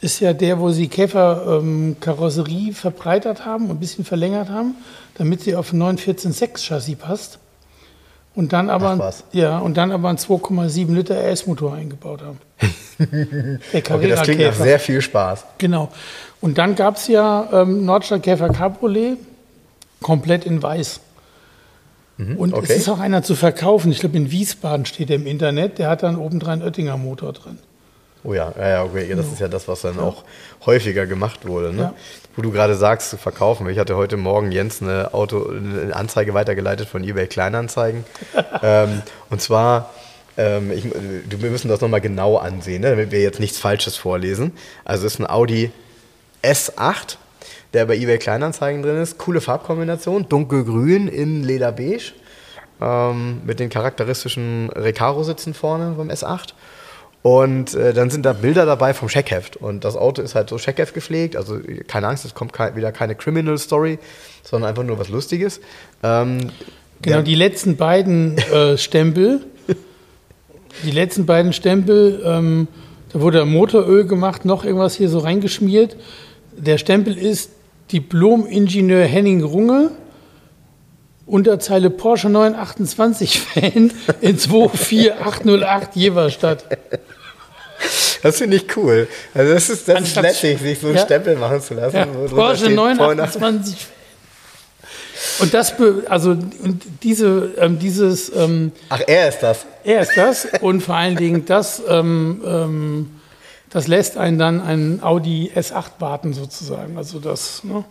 Speaker 2: ist ja der, wo sie Käferkarosserie ähm, verbreitert haben und ein bisschen verlängert haben, damit sie auf ein 914.6 Chassis passt. Und dann aber, Ach, ja, und dann aber einen 2,7 Liter RS-Motor eingebaut haben.
Speaker 1: der okay, das klingt nach sehr viel Spaß.
Speaker 2: Genau. Und dann gab es ja ähm, Nordstadtkäfer Cabriolet, komplett in weiß. Mhm, und okay. es ist auch einer zu verkaufen. Ich glaube, in Wiesbaden steht er im Internet. Der hat dann obendrein Oettinger Motor drin.
Speaker 1: Oh ja, ja, ja okay. das ist ja das, was dann auch häufiger gemacht wurde. Ne? Ja. Wo du gerade sagst, zu verkaufen. Ich hatte heute Morgen Jens eine, Auto, eine Anzeige weitergeleitet von eBay Kleinanzeigen. ähm, und zwar, ähm, ich, wir müssen das nochmal genau ansehen, ne, damit wir jetzt nichts Falsches vorlesen. Also es ist ein Audi S8, der bei eBay Kleinanzeigen drin ist. Coole Farbkombination, dunkelgrün in Lederbeige. Ähm, mit den charakteristischen Recaro-Sitzen vorne vom S8. Und äh, dann sind da Bilder dabei vom Scheckheft. Und das Auto ist halt so Scheckheft gepflegt. Also keine Angst, es kommt kein, wieder keine Criminal Story, sondern einfach nur was Lustiges. Ähm,
Speaker 2: genau, die letzten beiden äh, Stempel. die letzten beiden Stempel, ähm, da wurde Motoröl gemacht, noch irgendwas hier so reingeschmiert. Der Stempel ist Diplom-Ingenieur Henning Runge. Unterzeile Porsche 928 Fan in 24808 Jeverstadt.
Speaker 1: Das finde ich cool. Also das ist, das ist lässig, sich so einen ja, Stempel machen zu lassen. Ja,
Speaker 2: Porsche 928 und das, also und diese, ähm, dieses. Ähm,
Speaker 1: Ach, er ist das.
Speaker 2: Er ist das und vor allen Dingen das, ähm, ähm das lässt einen dann einen Audi S8 warten sozusagen. Also das ne,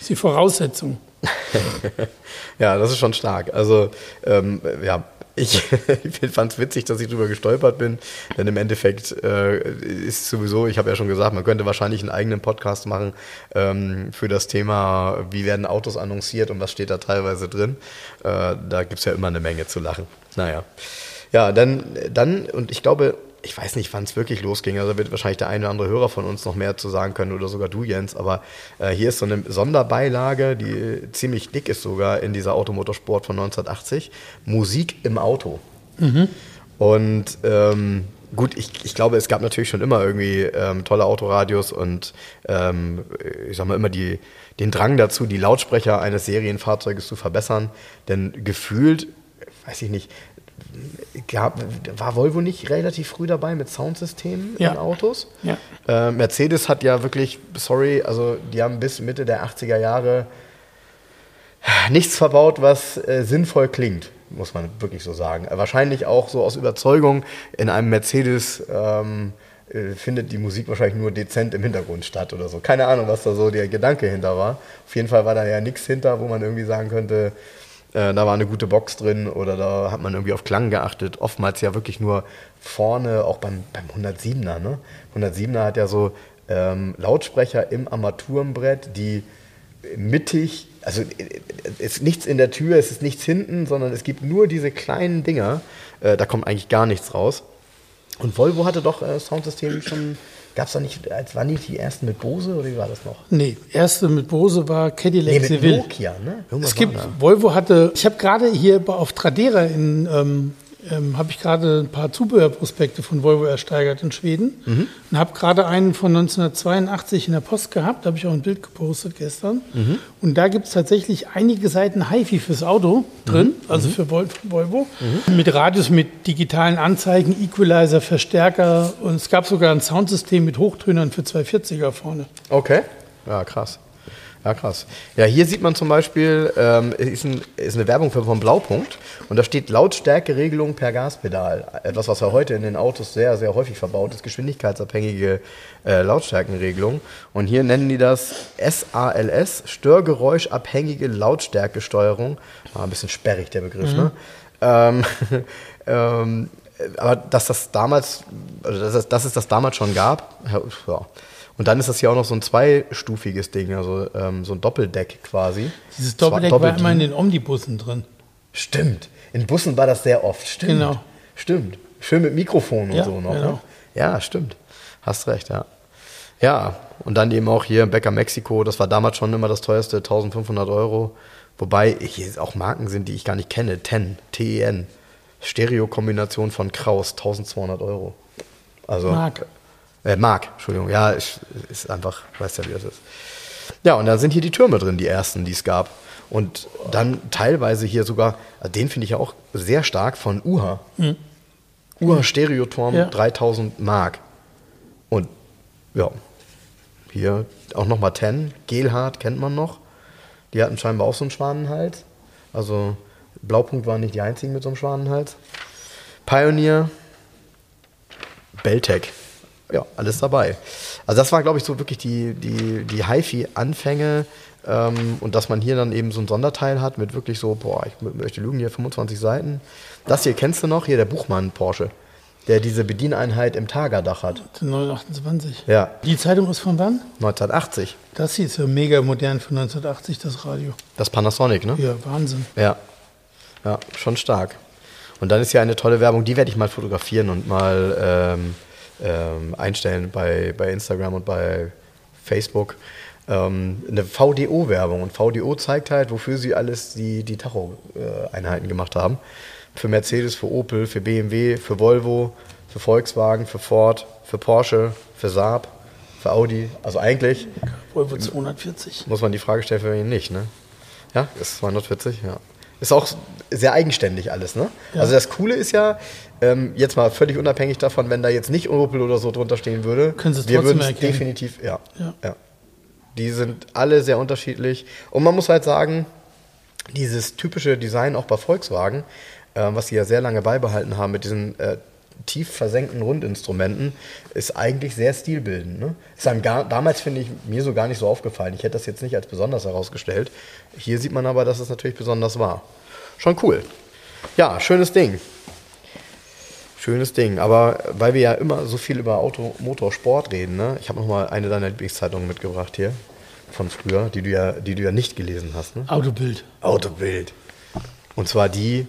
Speaker 2: ist die Voraussetzung.
Speaker 1: ja, das ist schon stark. Also ähm, ja, ich, ich fand es witzig, dass ich drüber gestolpert bin, denn im Endeffekt äh, ist sowieso, ich habe ja schon gesagt, man könnte wahrscheinlich einen eigenen Podcast machen ähm, für das Thema, wie werden Autos annonciert und was steht da teilweise drin. Äh, da gibt es ja immer eine Menge zu lachen. Naja. Ja, dann, dann, und ich glaube, ich weiß nicht, wann es wirklich losging. Also wird wahrscheinlich der eine oder andere Hörer von uns noch mehr zu sagen können oder sogar du, Jens. Aber äh, hier ist so eine Sonderbeilage, die ziemlich dick ist sogar in dieser Automotorsport von 1980. Musik im Auto. Mhm. Und ähm, gut, ich, ich glaube, es gab natürlich schon immer irgendwie ähm, tolle Autoradios und ähm, ich sag mal immer die, den Drang dazu, die Lautsprecher eines Serienfahrzeuges zu verbessern. Denn gefühlt, weiß ich nicht, gab, war Volvo nicht relativ früh dabei mit Soundsystemen ja. in Autos? Ja. Äh, Mercedes hat ja wirklich, sorry, also die haben bis Mitte der 80er Jahre nichts verbaut, was äh, sinnvoll klingt, muss man wirklich so sagen. Wahrscheinlich auch so aus Überzeugung in einem Mercedes. Ähm, äh, findet die Musik wahrscheinlich nur dezent im Hintergrund statt oder so. Keine Ahnung, was da so der Gedanke hinter war. Auf jeden Fall war da ja nichts hinter, wo man irgendwie sagen könnte, äh, da war eine gute Box drin oder da hat man irgendwie auf Klang geachtet. Oftmals ja wirklich nur vorne, auch beim, beim 107er. Ne? 107er hat ja so ähm, Lautsprecher im Armaturenbrett, die mittig, also es ist nichts in der Tür, es ist nichts hinten, sondern es gibt nur diese kleinen Dinger. Äh, da kommt eigentlich gar nichts raus. Und Volvo hatte doch äh, Soundsystem schon Gab es da nicht, als waren nicht die ersten mit Bose oder wie war das noch?
Speaker 2: Nee, erste mit Bose war Cadillac
Speaker 1: nee, mit Seville. Nokia, ne?
Speaker 2: Irgendwas es gibt, Volvo hatte, ich habe gerade hier auf Tradera in ähm, ähm, habe ich gerade ein paar Zubehörprospekte von Volvo ersteigert in Schweden mhm. und habe gerade einen von 1982 in der Post gehabt, da habe ich auch ein Bild gepostet gestern. Mhm. Und da gibt es tatsächlich einige Seiten HiFi fürs Auto drin, mhm. also mhm. für Volvo, mhm. mit Radios, mit digitalen Anzeigen, Equalizer, Verstärker und es gab sogar ein Soundsystem mit Hochtönern für 240er vorne.
Speaker 1: Okay, ja krass. Ja, krass. Ja, hier sieht man zum Beispiel, ähm, ist, ein, ist eine Werbung für, vom Blaupunkt und da steht Lautstärkeregelung per Gaspedal. Etwas, was ja heute in den Autos sehr, sehr häufig verbaut ist, geschwindigkeitsabhängige äh, Lautstärkenregelung. Und hier nennen die das SALS, Störgeräuschabhängige Lautstärkesteuerung. War ein bisschen sperrig, der Begriff, mhm. ne? Ähm, ähm, aber dass das damals, also dass, es, dass es das damals schon gab, ja, und dann ist das hier auch noch so ein zweistufiges Ding, also ähm, so ein Doppeldeck quasi.
Speaker 2: Dieses Doppeldeck war immer in den Omnibussen drin.
Speaker 1: Stimmt. In Bussen war das sehr oft. Stimmt. Genau. Stimmt. Schön mit Mikrofon und ja, so noch. Genau. Ne? Ja, stimmt. Hast recht, ja. Ja, und dann eben auch hier im Bäcker Mexiko, das war damals schon immer das teuerste, 1500 Euro. Wobei hier auch Marken sind, die ich gar nicht kenne. TEN, T-E-N. Stereo-Kombination von Kraus, 1200 Euro. Also, Mark. Äh, Mark, Entschuldigung. Ja, ist, ist einfach, weißt ja, wie das ist. Ja, und dann sind hier die Türme drin, die ersten, die es gab. Und dann teilweise hier sogar, also den finde ich ja auch sehr stark von UHA. Mhm. UHA Stereoturm ja. 3000 Mark. Und ja, hier auch nochmal 10. Gelhardt kennt man noch. Die hatten scheinbar auch so einen Schwanenhals. Also Blaupunkt waren nicht die einzigen mit so einem Schwanenhals. Pioneer, Beltec ja, alles dabei. Also das war, glaube ich, so wirklich die, die, die HiFi-Anfänge ähm, und dass man hier dann eben so ein Sonderteil hat mit wirklich so, boah, ich möchte lügen, hier 25 Seiten. Das hier kennst du noch, hier der Buchmann Porsche, der diese Bedieneinheit im Tagerdach hat.
Speaker 2: 928.
Speaker 1: Ja.
Speaker 2: Die Zeitung ist von wann?
Speaker 1: 1980.
Speaker 2: Das hier ist ja mega modern für 1980, das Radio.
Speaker 1: Das Panasonic, ne?
Speaker 2: Ja, Wahnsinn.
Speaker 1: Ja. Ja, schon stark. Und dann ist ja eine tolle Werbung, die werde ich mal fotografieren und mal ähm, ähm, einstellen bei, bei Instagram und bei Facebook. Ähm, eine VDO-Werbung. Und VDO zeigt halt, wofür sie alles die, die Tacho-Einheiten gemacht haben. Für Mercedes, für Opel, für BMW, für Volvo, für Volkswagen, für Ford, für Porsche, für Saab, für Audi. Also eigentlich.
Speaker 2: Volvo 240.
Speaker 1: Muss man die Frage stellen, für wen nicht, ne? Ja, ist 240, ja. Ist auch sehr eigenständig alles, ne? Ja. Also das Coole ist ja, ähm, jetzt mal völlig unabhängig davon, wenn da jetzt nicht Opel oder so drunter stehen würde,
Speaker 2: Können Sie es
Speaker 1: wir würden
Speaker 2: es
Speaker 1: definitiv, ja, ja. ja. Die sind alle sehr unterschiedlich. Und man muss halt sagen, dieses typische Design auch bei Volkswagen, äh, was sie ja sehr lange beibehalten haben mit diesen äh, tief versenkten Rundinstrumenten, ist eigentlich sehr stilbildend. Ne? Ist einem gar, damals, finde ich, mir so gar nicht so aufgefallen. Ich hätte das jetzt nicht als besonders herausgestellt. Hier sieht man aber, dass es natürlich besonders war. Schon cool. Ja, schönes Ding. Schönes Ding. Aber weil wir ja immer so viel über Auto, Motorsport reden, ne? ich habe nochmal eine deiner Lieblingszeitungen mitgebracht hier von früher, die du ja, die du ja nicht gelesen hast. Ne?
Speaker 2: Autobild.
Speaker 1: Autobild. Und zwar die,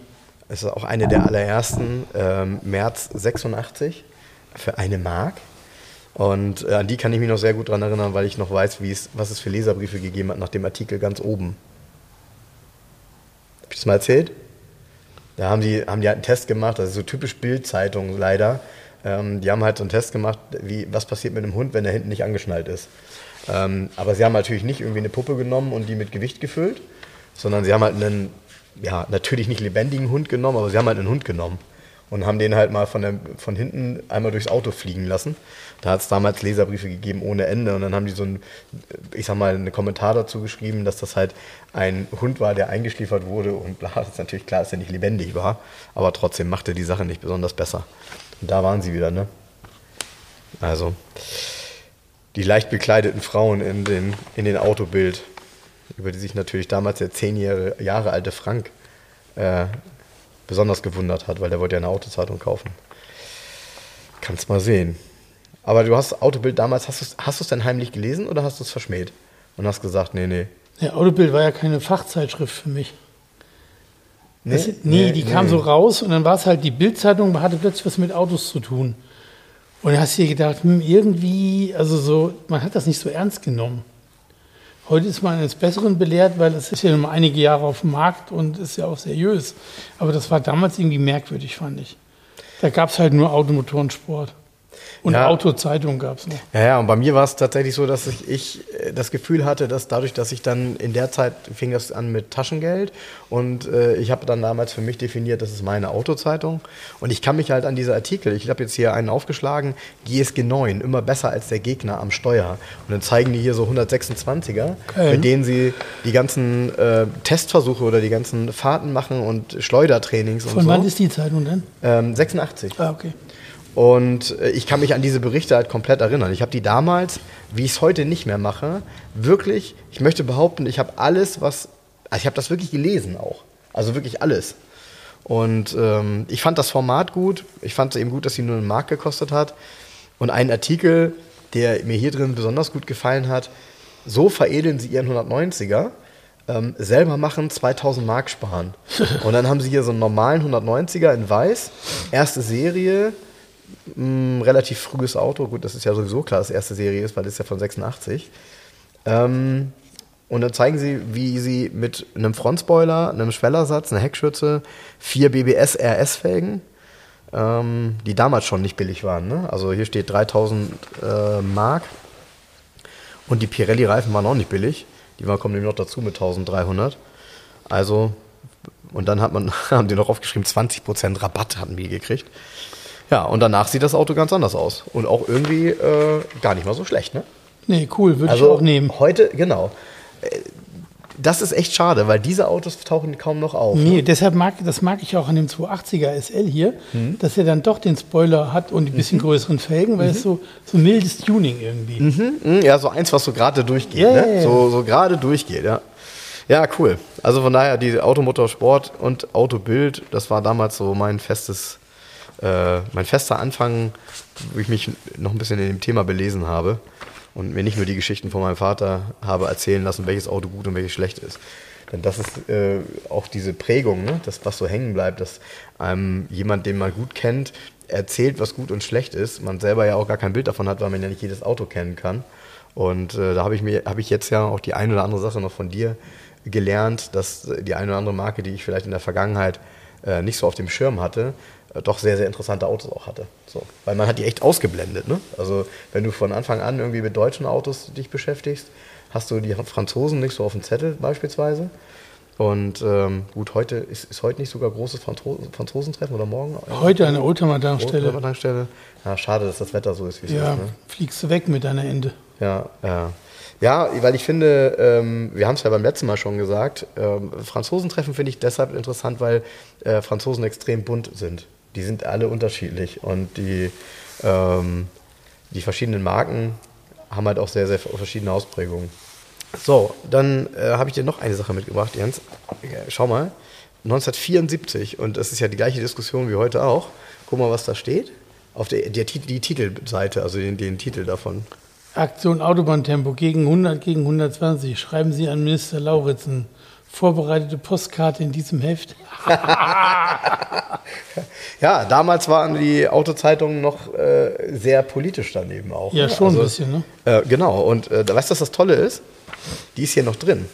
Speaker 1: es ist auch eine der allerersten, ähm, März 86 für eine Mark. Und äh, an die kann ich mich noch sehr gut daran erinnern, weil ich noch weiß, was es für Leserbriefe gegeben hat nach dem Artikel ganz oben. Hab ich das mal erzählt? Da haben die, haben die halt einen Test gemacht, das ist so typisch Bildzeitung leider. Ähm, die haben halt so einen Test gemacht, wie, was passiert mit einem Hund, wenn er hinten nicht angeschnallt ist. Ähm, aber sie haben natürlich nicht irgendwie eine Puppe genommen und die mit Gewicht gefüllt, sondern sie haben halt einen, ja, natürlich nicht lebendigen Hund genommen, aber sie haben halt einen Hund genommen und haben den halt mal von, der, von hinten einmal durchs Auto fliegen lassen. Da hat es damals Leserbriefe gegeben ohne Ende und dann haben die so ein, ich sag mal, einen Kommentar dazu geschrieben, dass das halt ein Hund war, der eingeschliefert wurde und bla, das ist natürlich klar, dass er nicht lebendig war, aber trotzdem machte die Sache nicht besonders besser. Und da waren sie wieder, ne? Also die leicht bekleideten Frauen in den, in den Autobild, über die sich natürlich damals der zehn Jahre, Jahre alte Frank äh, besonders gewundert hat, weil der wollte ja eine Autozeitung kaufen. Kannst mal sehen. Aber du hast Autobild damals, hast du es hast denn heimlich gelesen oder hast du es verschmäht? Und hast gesagt, nee, nee.
Speaker 2: Ja, Autobild war ja keine Fachzeitschrift für mich. Nee, das, nee, nee die nee. kam so raus und dann war es halt, die Bildzeitung hatte plötzlich was mit Autos zu tun. Und dann hast du dir gedacht, hm, irgendwie, also so, man hat das nicht so ernst genommen. Heute ist man eines Besseren belehrt, weil es ist ja nur einige Jahre auf dem Markt und ist ja auch seriös. Aber das war damals irgendwie merkwürdig, fand ich. Da gab es halt nur Automotorensport. Und ja. Autozeitung gab es noch.
Speaker 1: Ja, ja, und bei mir war es tatsächlich so, dass ich, ich, äh, das Gefühl hatte, dass dadurch, dass ich dann in der Zeit fing das an mit Taschengeld und äh, ich habe dann damals für mich definiert, das ist meine Autozeitung und ich kann mich halt an diese Artikel, ich habe jetzt hier einen aufgeschlagen, GSG 9, immer besser als der Gegner am Steuer und dann zeigen die hier so 126er, okay. mit denen sie die ganzen äh, Testversuche oder die ganzen Fahrten machen und Schleudertrainings
Speaker 2: Von
Speaker 1: und so.
Speaker 2: Von wann ist die Zeitung denn?
Speaker 1: Ähm, 86.
Speaker 2: Ah, okay.
Speaker 1: Und äh, ich kann mich an diese Berichte halt komplett erinnern. Ich habe die damals, wie ich es heute nicht mehr mache, wirklich, ich möchte behaupten, ich habe alles, was, also ich habe das wirklich gelesen auch. Also wirklich alles. Und ähm, ich fand das Format gut. Ich fand es eben gut, dass sie nur einen Mark gekostet hat. Und einen Artikel, der mir hier drin besonders gut gefallen hat, so veredeln sie ihren 190er. Ähm, selber machen, 2000 Mark sparen. Und dann haben sie hier so einen normalen 190er in weiß, erste Serie, ein relativ frühes Auto. Gut, das ist ja sowieso klar, dass es erste Serie ist, weil das ist ja von 86. Ähm, und dann zeigen sie, wie sie mit einem Frontspoiler, einem Schwellersatz, einer Heckschürze, vier BBS RS-Felgen, ähm, die damals schon nicht billig waren. Ne? Also hier steht 3000 äh, Mark. Und die Pirelli-Reifen waren auch nicht billig. Die waren, kommen nämlich noch dazu mit 1300. Also, und dann hat man, haben die noch aufgeschrieben, 20% Rabatt hatten wir gekriegt. Ja, und danach sieht das Auto ganz anders aus. Und auch irgendwie äh, gar nicht mal so schlecht, ne?
Speaker 2: Nee, cool, würde
Speaker 1: also
Speaker 2: ich auch nehmen.
Speaker 1: Heute, genau. Äh, das ist echt schade, weil diese Autos tauchen kaum noch auf.
Speaker 2: Nee, ne? deshalb mag, das mag ich auch an dem 280er SL hier, mhm. dass er dann doch den Spoiler hat und ein bisschen mhm. größeren Felgen, weil mhm. es so, so mildes Tuning irgendwie.
Speaker 1: Mhm. mhm. Ja, so eins, was so gerade durchgeht. Ja, ne? So, so gerade durchgeht, ja. Ja, cool. Also von daher, die Automotorsport und Autobild, das war damals so mein festes äh, mein fester Anfang, wo ich mich noch ein bisschen in dem Thema belesen habe und mir nicht nur die Geschichten von meinem Vater habe erzählen lassen, welches Auto gut und welches schlecht ist. Denn das ist äh, auch diese Prägung, ne? das, was so hängen bleibt, dass einem jemand, den man gut kennt, erzählt, was gut und schlecht ist. Man selber ja auch gar kein Bild davon hat, weil man ja nicht jedes Auto kennen kann. Und äh, da habe ich, hab ich jetzt ja auch die eine oder andere Sache noch von dir gelernt, dass die eine oder andere Marke, die ich vielleicht in der Vergangenheit äh, nicht so auf dem Schirm hatte, doch sehr, sehr interessante Autos auch hatte. So. Weil man hat die echt ausgeblendet. Ne? Also wenn du von Anfang an irgendwie mit deutschen Autos dich beschäftigst, hast du die Franzosen nicht so auf dem Zettel beispielsweise. Und ähm, gut, heute ist, ist heute nicht sogar großes Franzo Franzosentreffen oder morgen?
Speaker 2: Heute eine Oldtimer-Tankstelle.
Speaker 1: Oldtimer-Tankstelle. Ja, schade, dass das Wetter so ist,
Speaker 2: wie es ja, ist. Ne? fliegst du weg mit deiner Ende.
Speaker 1: Ja, ja. Ja, weil ich finde, ähm, wir haben es ja beim letzten Mal schon gesagt, ähm, Franzosentreffen finde ich deshalb interessant, weil äh, Franzosen extrem bunt sind die sind alle unterschiedlich und die, ähm, die verschiedenen Marken haben halt auch sehr, sehr verschiedene Ausprägungen. So, dann äh, habe ich dir noch eine Sache mitgebracht, Jens. Schau mal, 1974, und das ist ja die gleiche Diskussion wie heute auch. Guck mal, was da steht. Auf der, der die Titelseite, also den, den Titel davon.
Speaker 2: Aktion Autobahntempo gegen 100, gegen 120. Schreiben Sie an Minister Lauritzen vorbereitete Postkarte in diesem Heft.
Speaker 1: ja, damals waren die Autozeitungen noch äh, sehr politisch daneben auch.
Speaker 2: Ja, ne? schon also, ein bisschen, ne?
Speaker 1: Äh, genau, und äh, weißt du, was das Tolle ist? Die ist hier noch drin.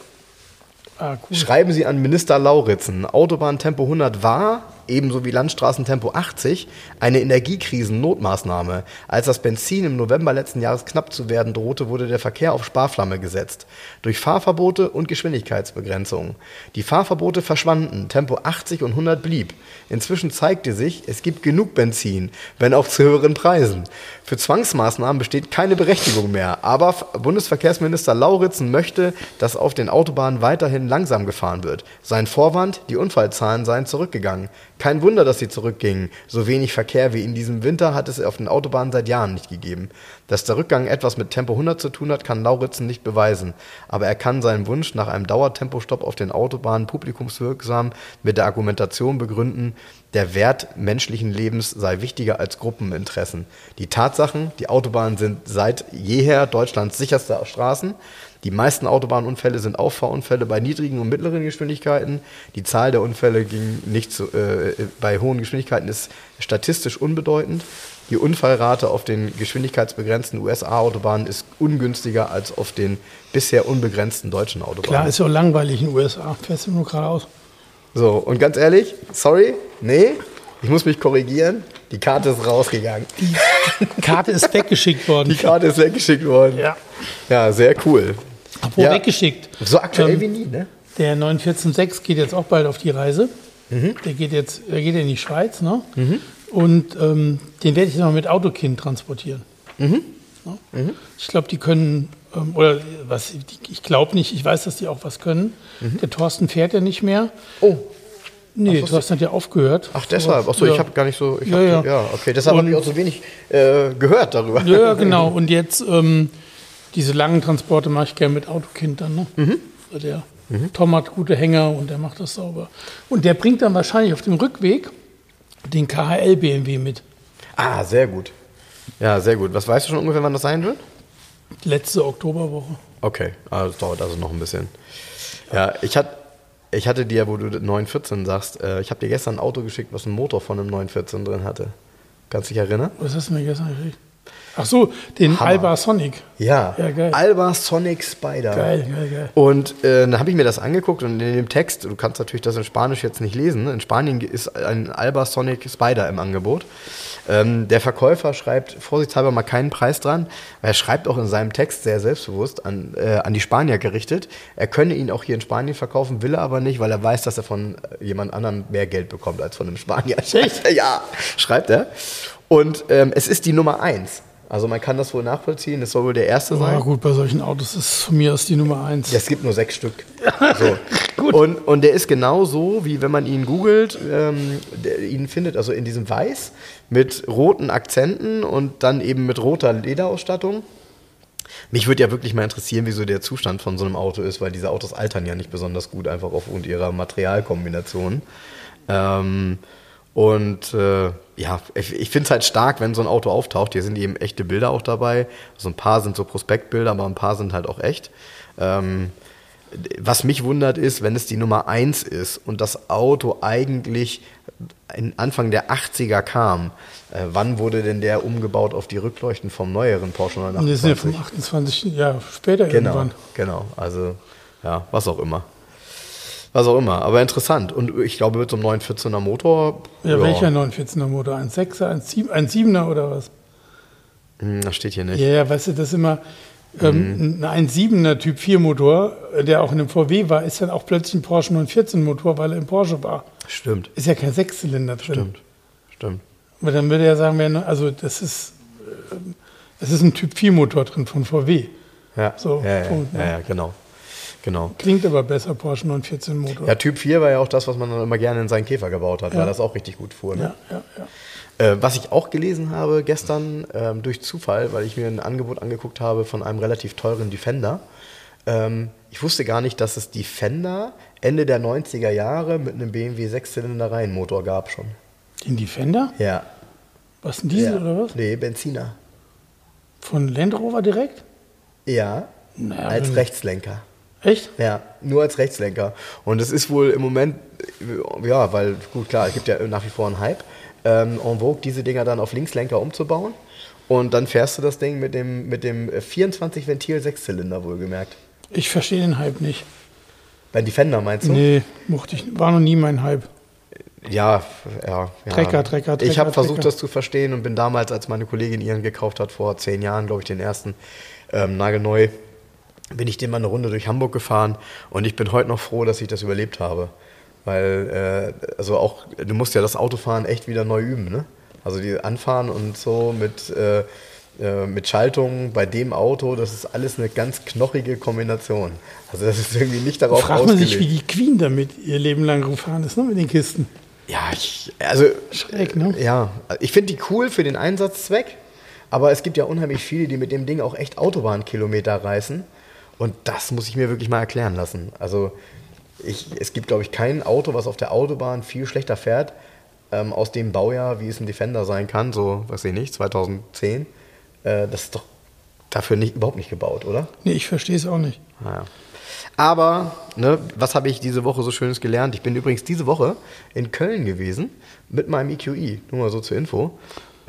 Speaker 1: Ah, cool. Schreiben Sie an Minister Lauritzen, Autobahntempo 100 war ebenso wie Landstraßentempo 80, eine Energiekrisen-Notmaßnahme. Als das Benzin im November letzten Jahres knapp zu werden drohte, wurde der Verkehr auf Sparflamme gesetzt. Durch Fahrverbote und Geschwindigkeitsbegrenzungen. Die Fahrverbote verschwanden, Tempo 80 und 100 blieb. Inzwischen zeigte sich, es gibt genug Benzin, wenn auch zu höheren Preisen. Für Zwangsmaßnahmen besteht keine Berechtigung mehr. Aber Bundesverkehrsminister Lauritzen möchte, dass auf den Autobahnen weiterhin langsam gefahren wird. Sein Vorwand, die Unfallzahlen seien zurückgegangen. Kein Wunder, dass sie zurückgingen. So wenig Verkehr wie in diesem Winter hat es auf den Autobahnen seit Jahren nicht gegeben. Dass der Rückgang etwas mit Tempo 100 zu tun hat, kann Lauritzen nicht beweisen. Aber er kann seinen Wunsch nach einem Dauertempostopp auf den Autobahnen publikumswirksam mit der Argumentation begründen, der Wert menschlichen Lebens sei wichtiger als Gruppeninteressen. Die Tatsachen, die Autobahnen sind seit jeher Deutschlands sicherste Straßen. Die meisten Autobahnunfälle sind Auffahrunfälle bei niedrigen und mittleren Geschwindigkeiten. Die Zahl der Unfälle ging nicht zu, äh, bei hohen Geschwindigkeiten ist statistisch unbedeutend. Die Unfallrate auf den geschwindigkeitsbegrenzten USA-Autobahnen ist ungünstiger als auf den bisher unbegrenzten deutschen Autobahnen.
Speaker 2: Klar, ist ja auch langweilig in den USA. Fährst du nur geradeaus.
Speaker 1: So, und ganz ehrlich, sorry, nee, ich muss mich korrigieren. Die Karte ist rausgegangen.
Speaker 2: Die Karte ist weggeschickt worden.
Speaker 1: Die Karte ist weggeschickt worden.
Speaker 2: Ja.
Speaker 1: Ja, sehr cool.
Speaker 2: Apropos
Speaker 1: Ja.
Speaker 2: weggeschickt.
Speaker 1: So aktuell
Speaker 2: Ähm,
Speaker 1: wie nie, ne?
Speaker 2: Der 914.6 geht jetzt auch bald auf die Reise. Der geht jetzt der geht in die Schweiz. Ne? Und ähm, den werde ich jetzt mal mit Autokind transportieren. Ne? Ich glaube, die können, ähm, oder was, die, ich glaube nicht, ich weiß, dass die auch was können. Der Thorsten fährt ja nicht mehr.
Speaker 1: Oh,
Speaker 2: Nee, Thorsten hat ja aufgehört.
Speaker 1: ach deshalb. Achso,
Speaker 2: ja.
Speaker 1: ich habe gar nicht so. Ich
Speaker 2: Ja, ja.
Speaker 1: ja. okay, deshalb habe ich auch so wenig äh, gehört darüber.
Speaker 2: Ja, genau. Und jetzt ähm, diese langen Transporte mache ich gerne mit Autokind dann. Ne?
Speaker 1: Mhm.
Speaker 2: Der Tom hat gute Hänger und der macht das sauber. Und der bringt dann wahrscheinlich auf dem Rückweg den KHL BMW mit.
Speaker 1: Ah, sehr gut. Ja, sehr gut. Was weißt du schon ungefähr, wann das sein wird?
Speaker 2: Letzte Oktoberwoche.
Speaker 1: Okay, ah, das dauert also noch ein bisschen. Ja, ich, hat, ich hatte dir, wo du 914 sagst, äh, ich habe dir gestern ein Auto geschickt, was einen Motor von einem 914 drin hatte. Kannst du dich erinnern?
Speaker 2: Was hast du mir gestern gekriegt? Ach so, den
Speaker 1: Hammer.
Speaker 2: Alba Sonic.
Speaker 1: Ja,
Speaker 2: Ja.
Speaker 1: Alba Sonic Spider.
Speaker 2: Geil, geil, geil.
Speaker 1: Und äh, dann habe ich mir das angeguckt und in dem Text, du kannst natürlich das in Spanisch jetzt nicht lesen, in Spanien ist ein Alba Sonic Spider im Angebot. Ähm, der Verkäufer schreibt vorsichtshalber mal keinen Preis dran, weil er schreibt auch in seinem Text sehr selbstbewusst an, äh, an die Spanier gerichtet. Er könne ihn auch hier in Spanien verkaufen, will er aber nicht, weil er weiß, dass er von äh, jemand anderem mehr Geld bekommt als von einem Spanier. Ja, schreibt er. Und ähm, es ist die Nummer eins. Also man kann das wohl nachvollziehen, es soll wohl der erste sein.
Speaker 2: Ja, gut, bei solchen Autos ist von mir aus die Nummer eins.
Speaker 1: Ja, es gibt nur sechs Stück. So. Und, und der ist genau so, wie wenn man ihn googelt, ähm, der, ihn findet, also in diesem Weiß mit roten Akzenten und dann eben mit roter Lederausstattung. Mich würde ja wirklich mal interessieren, wieso der Zustand von so einem Auto ist, weil diese Autos altern ja nicht besonders gut, einfach aufgrund ihrer Materialkombination. Ähm, und äh, ja, ich, ich finde es halt stark, wenn so ein Auto auftaucht. Hier sind eben echte Bilder auch dabei. Also ein paar sind so Prospektbilder, aber ein paar sind halt auch echt. Ähm, was mich wundert ist, wenn es die Nummer 1 ist und das Auto eigentlich in Anfang der 80er kam, äh, wann wurde denn der umgebaut auf die Rückleuchten vom neueren Porsche
Speaker 2: Und die sind ja
Speaker 1: 928?
Speaker 2: vom 28. Jahr später
Speaker 1: Genau,
Speaker 2: irgendwann.
Speaker 1: genau. Also, ja, was auch immer. Was auch immer, aber interessant. Und ich glaube, mit so einem 914er Motor.
Speaker 2: Ja, welcher 914er Motor? Ein 6er, ein 7 ein 7er oder was?
Speaker 1: Hm, Das steht hier nicht.
Speaker 2: Ja, ja, weißt du, das ist immer ähm,
Speaker 1: Mhm.
Speaker 2: ein 1.7er Typ 4 Motor, der auch in einem VW war, ist dann auch plötzlich ein Porsche 914 Motor, weil er im Porsche war.
Speaker 1: Stimmt,
Speaker 2: Ist ja kein Sechszylinder drin.
Speaker 1: stimmt, stimmt.
Speaker 2: Aber dann würde er sagen, wäre, also das ist, ähm, das ist ein Typ 4 Motor drin von VW.
Speaker 1: Ja,
Speaker 2: So,
Speaker 1: ja, ja,
Speaker 2: Punkt, ne?
Speaker 1: ja, ja, genau. Genau.
Speaker 2: Klingt aber besser, Porsche 914 Motor.
Speaker 1: Ja, Typ 4 war ja auch das, was man dann immer gerne in seinen Käfer gebaut hat,
Speaker 2: Ja.
Speaker 1: weil das auch richtig gut fuhr. Ne?
Speaker 2: ja, ja. ja.
Speaker 1: Äh, was ich auch gelesen habe gestern ähm, durch Zufall, weil ich mir ein Angebot angeguckt habe von einem relativ teuren Defender. Ähm, ich wusste gar nicht, dass es Defender Ende der 90er Jahre mit einem BMW Sechszylinder-Reihenmotor gab schon.
Speaker 2: Den Defender?
Speaker 1: Ja.
Speaker 2: Was, ein Diesel
Speaker 1: ja.
Speaker 2: oder was?
Speaker 1: Nee, Benziner.
Speaker 2: Von Land Rover direkt?
Speaker 1: Ja.
Speaker 2: Naja,
Speaker 1: als Rechtslenker.
Speaker 2: Echt?
Speaker 1: Ja, nur als Rechtslenker. Und es ist wohl im Moment, ja, weil, gut, klar, es gibt ja nach wie vor einen Hype, ähm, en vogue, diese Dinger dann auf Linkslenker umzubauen. Und dann fährst du das Ding mit dem, mit dem 24-Ventil-Sechszylinder wohlgemerkt.
Speaker 2: Ich verstehe den Hype nicht.
Speaker 1: Beim Defender meinst du?
Speaker 2: Nee, mochte ich, war noch nie mein Hype.
Speaker 1: Ja, ja, ja.
Speaker 2: Trecker, Trecker,
Speaker 1: Ich
Speaker 2: Trecker,
Speaker 1: habe versucht, das zu verstehen und bin damals, als meine Kollegin ihren gekauft hat, vor zehn Jahren, glaube ich, den ersten, ähm, nagelneu, bin ich den mal eine Runde durch Hamburg gefahren und ich bin heute noch froh, dass ich das überlebt habe. Weil, äh, also auch, du musst ja das Autofahren echt wieder neu üben, ne? Also die Anfahren und so mit, äh, äh, mit Schaltung bei dem Auto, das ist alles eine ganz knochige Kombination. Also das ist irgendwie nicht darauf
Speaker 2: Fragt man sich,
Speaker 1: ausgelegt.
Speaker 2: wie die Queen damit ihr Leben lang gefahren ist, ne, mit den Kisten.
Speaker 1: Ja, ich, also. Schräg, ne? Ja, ich finde die cool für den Einsatzzweck, aber es gibt ja unheimlich viele, die mit dem Ding auch echt Autobahnkilometer reißen. Und das muss ich mir wirklich mal erklären lassen. Also, ich, es gibt, glaube ich, kein Auto, was auf der Autobahn viel schlechter fährt, ähm, aus dem Baujahr, wie es ein Defender sein kann, so, weiß ich nicht, 2010. Äh, das ist doch dafür nicht, überhaupt nicht gebaut, oder?
Speaker 2: Nee, ich verstehe es auch nicht.
Speaker 1: Naja. Aber, ne, was habe ich diese Woche so Schönes gelernt? Ich bin übrigens diese Woche in Köln gewesen mit meinem EQI, nur mal so zur Info.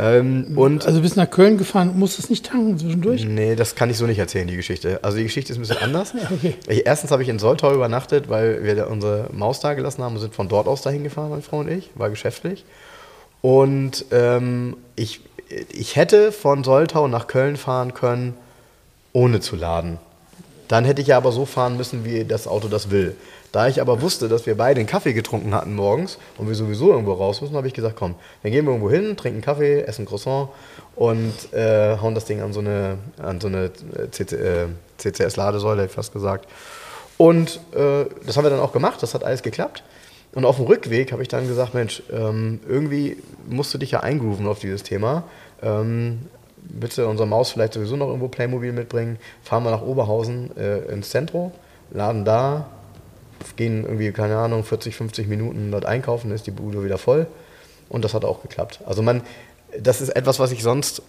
Speaker 2: Ähm, und also bist nach Köln gefahren und musstest nicht tanken zwischendurch?
Speaker 1: Nee, das kann ich so nicht erzählen, die Geschichte. Also die Geschichte ist ein bisschen anders. okay. ich, erstens habe ich in Soltau übernachtet, weil wir da unsere Maus da gelassen haben und sind von dort aus dahin gefahren, meine Frau und ich. War geschäftlich. Und ähm, ich, ich hätte von Soltau nach Köln fahren können, ohne zu laden. Dann hätte ich ja aber so fahren müssen, wie das Auto das will. Da ich aber wusste, dass wir beide einen Kaffee getrunken hatten morgens und wir sowieso irgendwo raus müssen, habe ich gesagt, komm, dann gehen wir irgendwo hin, trinken Kaffee, essen Croissant und äh, hauen das Ding an so eine, an so eine äh, CCS-Ladesäule, hätte ich fast gesagt. Und äh, das haben wir dann auch gemacht, das hat alles geklappt. Und auf dem Rückweg habe ich dann gesagt, Mensch, ähm, irgendwie musst du dich ja eingrooven auf dieses Thema. Ähm, bitte unsere Maus vielleicht sowieso noch irgendwo Playmobil mitbringen, fahren wir nach Oberhausen äh, ins Zentrum, laden da, gehen irgendwie, keine Ahnung, 40, 50 Minuten dort einkaufen, ist die Bude wieder voll. Und das hat auch geklappt. Also man, das ist etwas, was ich sonst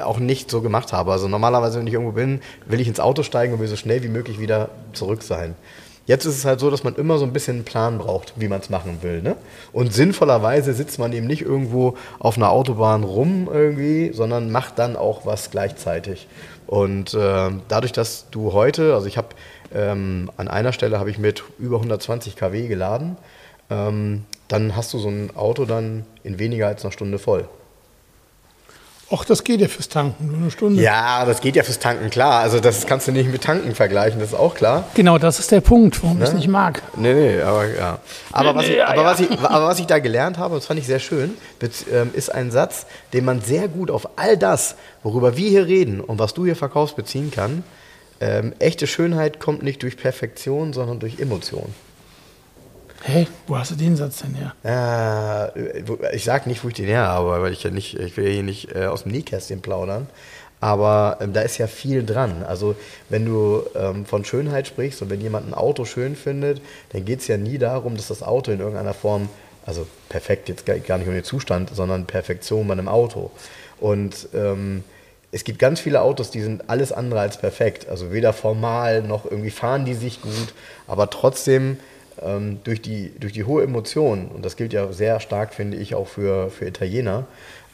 Speaker 1: auch nicht so gemacht habe. Also normalerweise, wenn ich irgendwo bin, will ich ins Auto steigen und will so schnell wie möglich wieder zurück sein. Jetzt ist es halt so, dass man immer so ein bisschen einen Plan braucht, wie man es machen will. Ne? Und sinnvollerweise sitzt man eben nicht irgendwo auf einer Autobahn rum irgendwie, sondern macht dann auch was gleichzeitig. Und äh, dadurch, dass du heute, also ich habe ähm, an einer Stelle habe ich mit über 120 kW geladen, ähm, dann hast du so ein Auto dann in weniger als einer Stunde voll.
Speaker 2: Ach, das geht ja fürs Tanken, nur eine Stunde.
Speaker 1: Ja, das geht ja fürs Tanken, klar. Also das kannst du nicht mit Tanken vergleichen, das ist auch klar.
Speaker 2: Genau, das ist der Punkt, warum ne? ich es nicht mag.
Speaker 1: Nee, nee, aber ja. Aber, nee, was, nee, ich, aber, ja. Was, ich, aber was ich da gelernt habe, das fand ich sehr schön, ähm, ist ein Satz, den man sehr gut auf all das, worüber wir hier reden und was du hier verkaufst, beziehen kann. Ähm, echte Schönheit kommt nicht durch Perfektion, sondern durch Emotion.
Speaker 2: Hey, wo hast du den Satz denn her?
Speaker 1: Äh, ich sag nicht, wo ich den her habe, weil ich ja nicht, ich will ja hier nicht äh, aus dem Nähkästchen plaudern. Aber ähm, da ist ja viel dran. Also wenn du ähm, von Schönheit sprichst und wenn jemand ein Auto schön findet, dann geht es ja nie darum, dass das Auto in irgendeiner Form, also perfekt jetzt gar nicht um den Zustand, sondern Perfektion bei einem Auto. Und ähm, es gibt ganz viele Autos, die sind alles andere als perfekt. Also weder formal noch irgendwie fahren die sich gut, aber trotzdem ähm, durch, die, durch die hohe Emotion, und das gilt ja sehr stark, finde ich, auch für, für Italiener,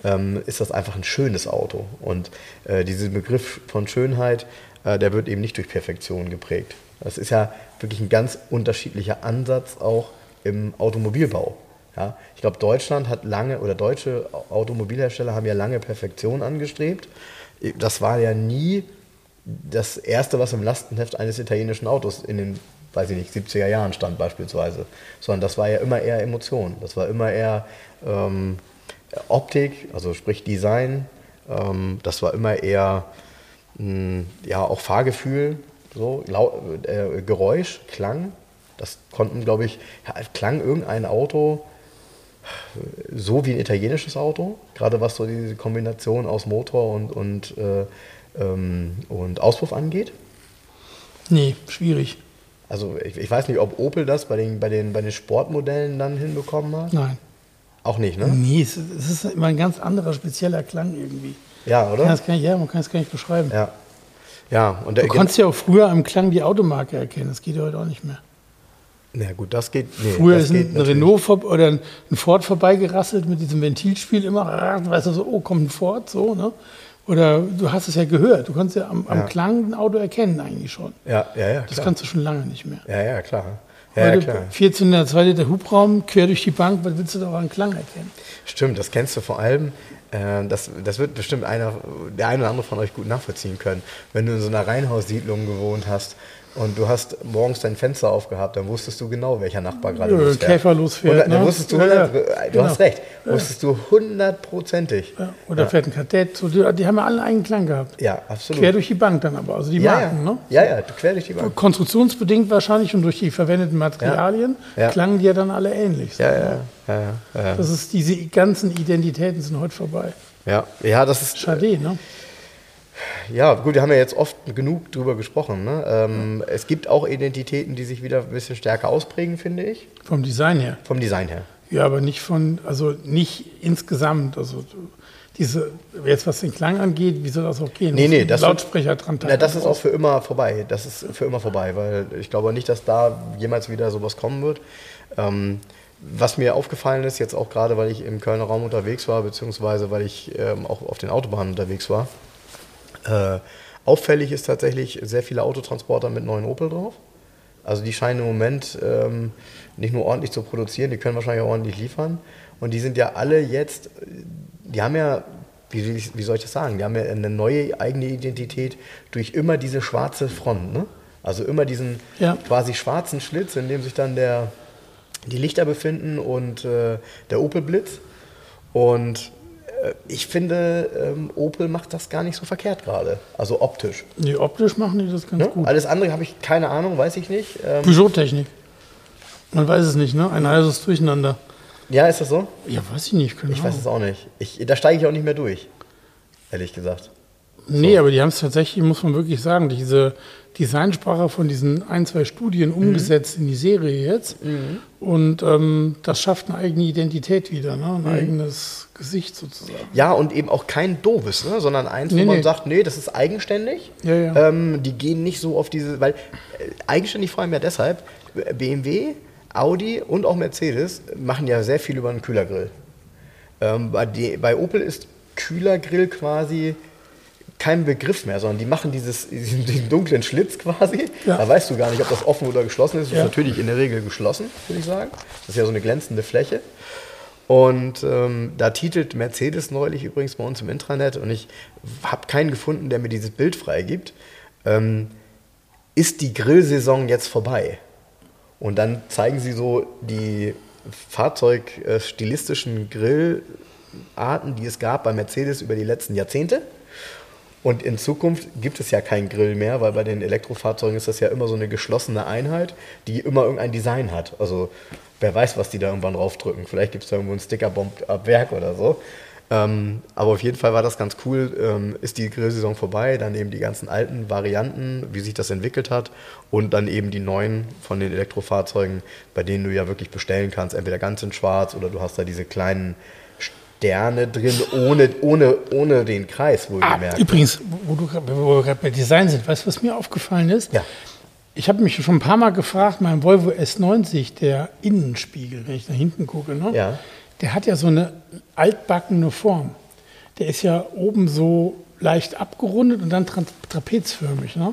Speaker 1: ähm, ist das einfach ein schönes Auto. Und äh, dieser Begriff von Schönheit, äh, der wird eben nicht durch Perfektion geprägt. Das ist ja wirklich ein ganz unterschiedlicher Ansatz auch im Automobilbau. Ja, ich glaube, Deutschland hat lange, oder deutsche Automobilhersteller haben ja lange Perfektion angestrebt. Das war ja nie das Erste, was im Lastenheft eines italienischen Autos in den weiß ich nicht, 70er Jahren stand beispielsweise, sondern das war ja immer eher Emotion, das war immer eher ähm, Optik, also sprich Design, ähm, das war immer eher mh, hm, ja auch Fahrgefühl, so Lau äh, Geräusch, Klang, das konnten glaube ich, klang irgendein Auto so wie ein italienisches Auto, gerade was so diese Kombination aus Motor und, und, äh, ähm, und Auspuff angeht?
Speaker 2: Nee, schwierig.
Speaker 1: Also ich, ich, weiß nicht, ob Opel das bei den, bei, den, bei den Sportmodellen dann hinbekommen hat.
Speaker 2: Nein.
Speaker 1: Auch nicht, ne?
Speaker 2: Nee, es, ist immer ein ganz anderer, spezieller Klang irgendwie.
Speaker 1: Ja, oder?
Speaker 2: Das kann ich, ja, man kann es gar nicht beschreiben.
Speaker 1: Ja. ja und
Speaker 2: du konntest ja auch früher am Klang die Automarke erkennen. Das geht ja heute auch nicht mehr.
Speaker 1: Na gut, das geht.
Speaker 2: Nee, Früher das ist ein, ein Renault oder ein Ford vorbeigerasselt mit diesem Ventilspiel immer, weißt du, so, oh, kommt ein Ford, so, ne? Oder du hast es ja gehört, du kannst ja am, am ja. Klang ein Auto erkennen eigentlich schon.
Speaker 1: Ja, ja, ja.
Speaker 2: Klar. Das kannst du schon lange nicht mehr.
Speaker 1: Ja, ja, klar. Ja,
Speaker 2: ja, klar. 14 2 Liter Hubraum, quer durch die Bank, was willst du da auch an Klang erkennen?
Speaker 1: Stimmt, das kennst du vor allem. Äh, das, das wird bestimmt einer, der eine oder andere von euch gut nachvollziehen können. Wenn du in so einer Reihenhaussiedlung gewohnt hast und du hast morgens dein Fenster aufgehabt, dann wusstest du genau, welcher Nachbar gerade
Speaker 2: losfährt. Käfer losfährt.
Speaker 1: Oder, ne? Dann wusstest du, 100, ja, ja. du genau. hast recht, wusstest du hundertprozentig.
Speaker 2: Ja. Oder fährt ein Kadett, so, die, die, haben ja alle einen eigenen Klang gehabt.
Speaker 1: Ja, absolut.
Speaker 2: Quer durch die Bank dann aber, also die Marken, ne?
Speaker 1: Ja, ja, quer durch die Bank.
Speaker 2: Konstruktionsbedingt wahrscheinlich und durch die verwendeten Materialien klangen die ja dann alle ähnlich.
Speaker 1: Ja, ja, ja, ja,
Speaker 2: Das ist, diese ganzen Identitäten sind heute vorbei.
Speaker 1: Ja, ja, das ist.
Speaker 2: Schade, ne?
Speaker 1: Ja, gut, wir haben ja jetzt oft genug drüber gesprochen. Ne? Ähm, es gibt auch Identitäten, die sich wieder ein bisschen stärker ausprägen, finde ich.
Speaker 2: Vom Design her.
Speaker 1: Vom Design her.
Speaker 2: Ja, aber nicht von, also nicht insgesamt. Also diese, jetzt was den Klang angeht, wie soll das auch gehen?
Speaker 1: Nee, nee, das
Speaker 2: Lautsprecher dran
Speaker 1: Na, das ist auch für immer vorbei. Das ist für immer vorbei, weil ich glaube nicht, dass da jemals wieder sowas kommen wird. Ähm, was mir aufgefallen ist, jetzt auch gerade, weil ich im Kölner Raum unterwegs war, beziehungsweise weil ich ähm, auch auf den Autobahnen unterwegs war, äh, auffällig ist tatsächlich sehr viele Autotransporter mit neuen Opel drauf. Also die scheinen im Moment ähm, nicht nur ordentlich zu produzieren, die können wahrscheinlich auch ordentlich liefern. Und die sind ja alle jetzt, die haben ja, wie, wie soll ich das sagen, die haben ja eine neue eigene Identität durch immer diese schwarze Front. Ne? Also immer diesen ja. quasi schwarzen Schlitz, in dem sich dann der, die Lichter befinden und äh, der Opel Blitz. Und ich finde, ähm, Opel macht das gar nicht so verkehrt gerade. Also optisch.
Speaker 2: Nee, optisch machen die das ganz ja? gut.
Speaker 1: Alles andere habe ich keine Ahnung, weiß ich nicht.
Speaker 2: Ähm, Peugeot-Technik. Man weiß es nicht, ne? Ein heißes Durcheinander.
Speaker 1: Ja, ist das so?
Speaker 2: Ja, weiß ich nicht.
Speaker 1: ich weiß es auch nicht. Ich, da steige ich auch nicht mehr durch, ehrlich gesagt.
Speaker 2: Nee, so. aber die haben es tatsächlich, muss man wirklich sagen, diese Designsprache von diesen ein, zwei Studien mhm. umgesetzt in die Serie jetzt. Mhm. Und ähm, das schafft eine eigene Identität wieder, ne? ein mhm. eigenes Gesicht sozusagen.
Speaker 1: Ja, und eben auch kein doofes, ne? sondern eins, nee, wo man nee. sagt, nee, das ist eigenständig.
Speaker 2: Ja, ja.
Speaker 1: Ähm, die gehen nicht so auf diese, weil äh, eigenständig vor allem ja deshalb, BMW, Audi und auch Mercedes machen ja sehr viel über einen Kühlergrill. Ähm, bei, die, bei Opel ist Kühlergrill quasi kein Begriff mehr, sondern die machen dieses, diesen, dunklen Schlitz quasi. Ja. Da weißt du gar nicht, ob das offen oder geschlossen ist. Das ja. ist natürlich in der Regel geschlossen, würde ich sagen. Das ist ja so eine glänzende Fläche. Und ähm, da titelt Mercedes neulich übrigens bei uns im Intranet, und ich habe keinen gefunden, der mir dieses Bild freigibt, ähm, ist die Grillsaison jetzt vorbei? Und dann zeigen sie so die fahrzeugstilistischen Grillarten, die es gab bei Mercedes über die letzten Jahrzehnte. Und in Zukunft gibt es ja keinen Grill mehr, weil bei den Elektrofahrzeugen ist das ja immer so eine geschlossene Einheit, die immer irgendein Design hat. Also wer weiß, was die da irgendwann draufdrücken. Vielleicht gibt es da irgendwo einen Stickerbomb ab Werk oder so. Ähm, aber auf jeden Fall war das ganz cool. Ähm, ist die Grillsaison vorbei, dann eben die ganzen alten Varianten, wie sich das entwickelt hat und dann eben die neuen von den Elektrofahrzeugen, bei denen du ja wirklich bestellen kannst, entweder ganz in schwarz oder du hast da diese kleinen Sterne drin, ohne, ohne, ohne den Kreis,
Speaker 2: wohlgemerkt. Ah, übrigens, wo, du, wo wir gerade bei Design sind, weißt du, was mir aufgefallen ist?
Speaker 1: Ja.
Speaker 2: Ich habe mich schon ein paar Mal gefragt, mein Volvo S90, der Innenspiegel, wenn ich da hinten gucke, ne?
Speaker 1: ja.
Speaker 2: der hat ja so eine altbackene Form. Der ist ja oben so leicht abgerundet und dann tra trapezförmig. Ne?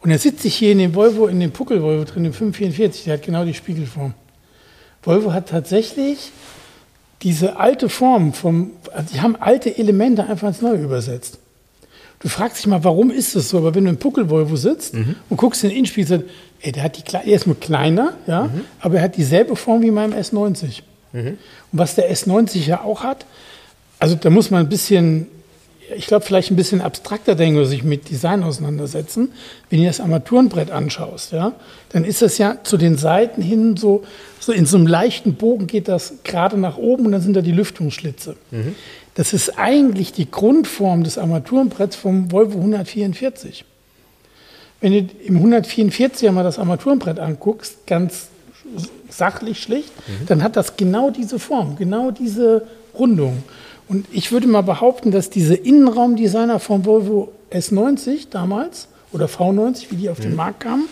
Speaker 2: Und er sitzt sich hier in dem Volvo, in dem Puckel-Volvo drin, im 544, der hat genau die Spiegelform. Volvo hat tatsächlich diese alte Form vom, also die haben alte Elemente einfach ins Neue übersetzt. Du fragst dich mal, warum ist das so? Aber wenn du im Puckelvolvo sitzt mhm. und guckst in den Innenspiegel, ey, der hat die, er ist nur kleiner, ja, mhm. aber er hat dieselbe Form wie meinem S90. Mhm. Und was der S90 ja auch hat, also da muss man ein bisschen ich glaube, vielleicht ein bisschen abstrakter denken oder sich mit Design auseinandersetzen. Wenn du das Armaturenbrett anschaust, ja, dann ist das ja zu den Seiten hin so, so in so einem leichten Bogen geht das gerade nach oben und dann sind da die Lüftungsschlitze. Mhm. Das ist eigentlich die Grundform des Armaturenbretts vom Volvo 144. Wenn du im 144er mal das Armaturenbrett anguckst, ganz sachlich schlicht, mhm. dann hat das genau diese Form, genau diese Rundung. Und ich würde mal behaupten, dass diese Innenraumdesigner von Volvo S90 damals oder V90, wie die auf mhm. den Markt kamen,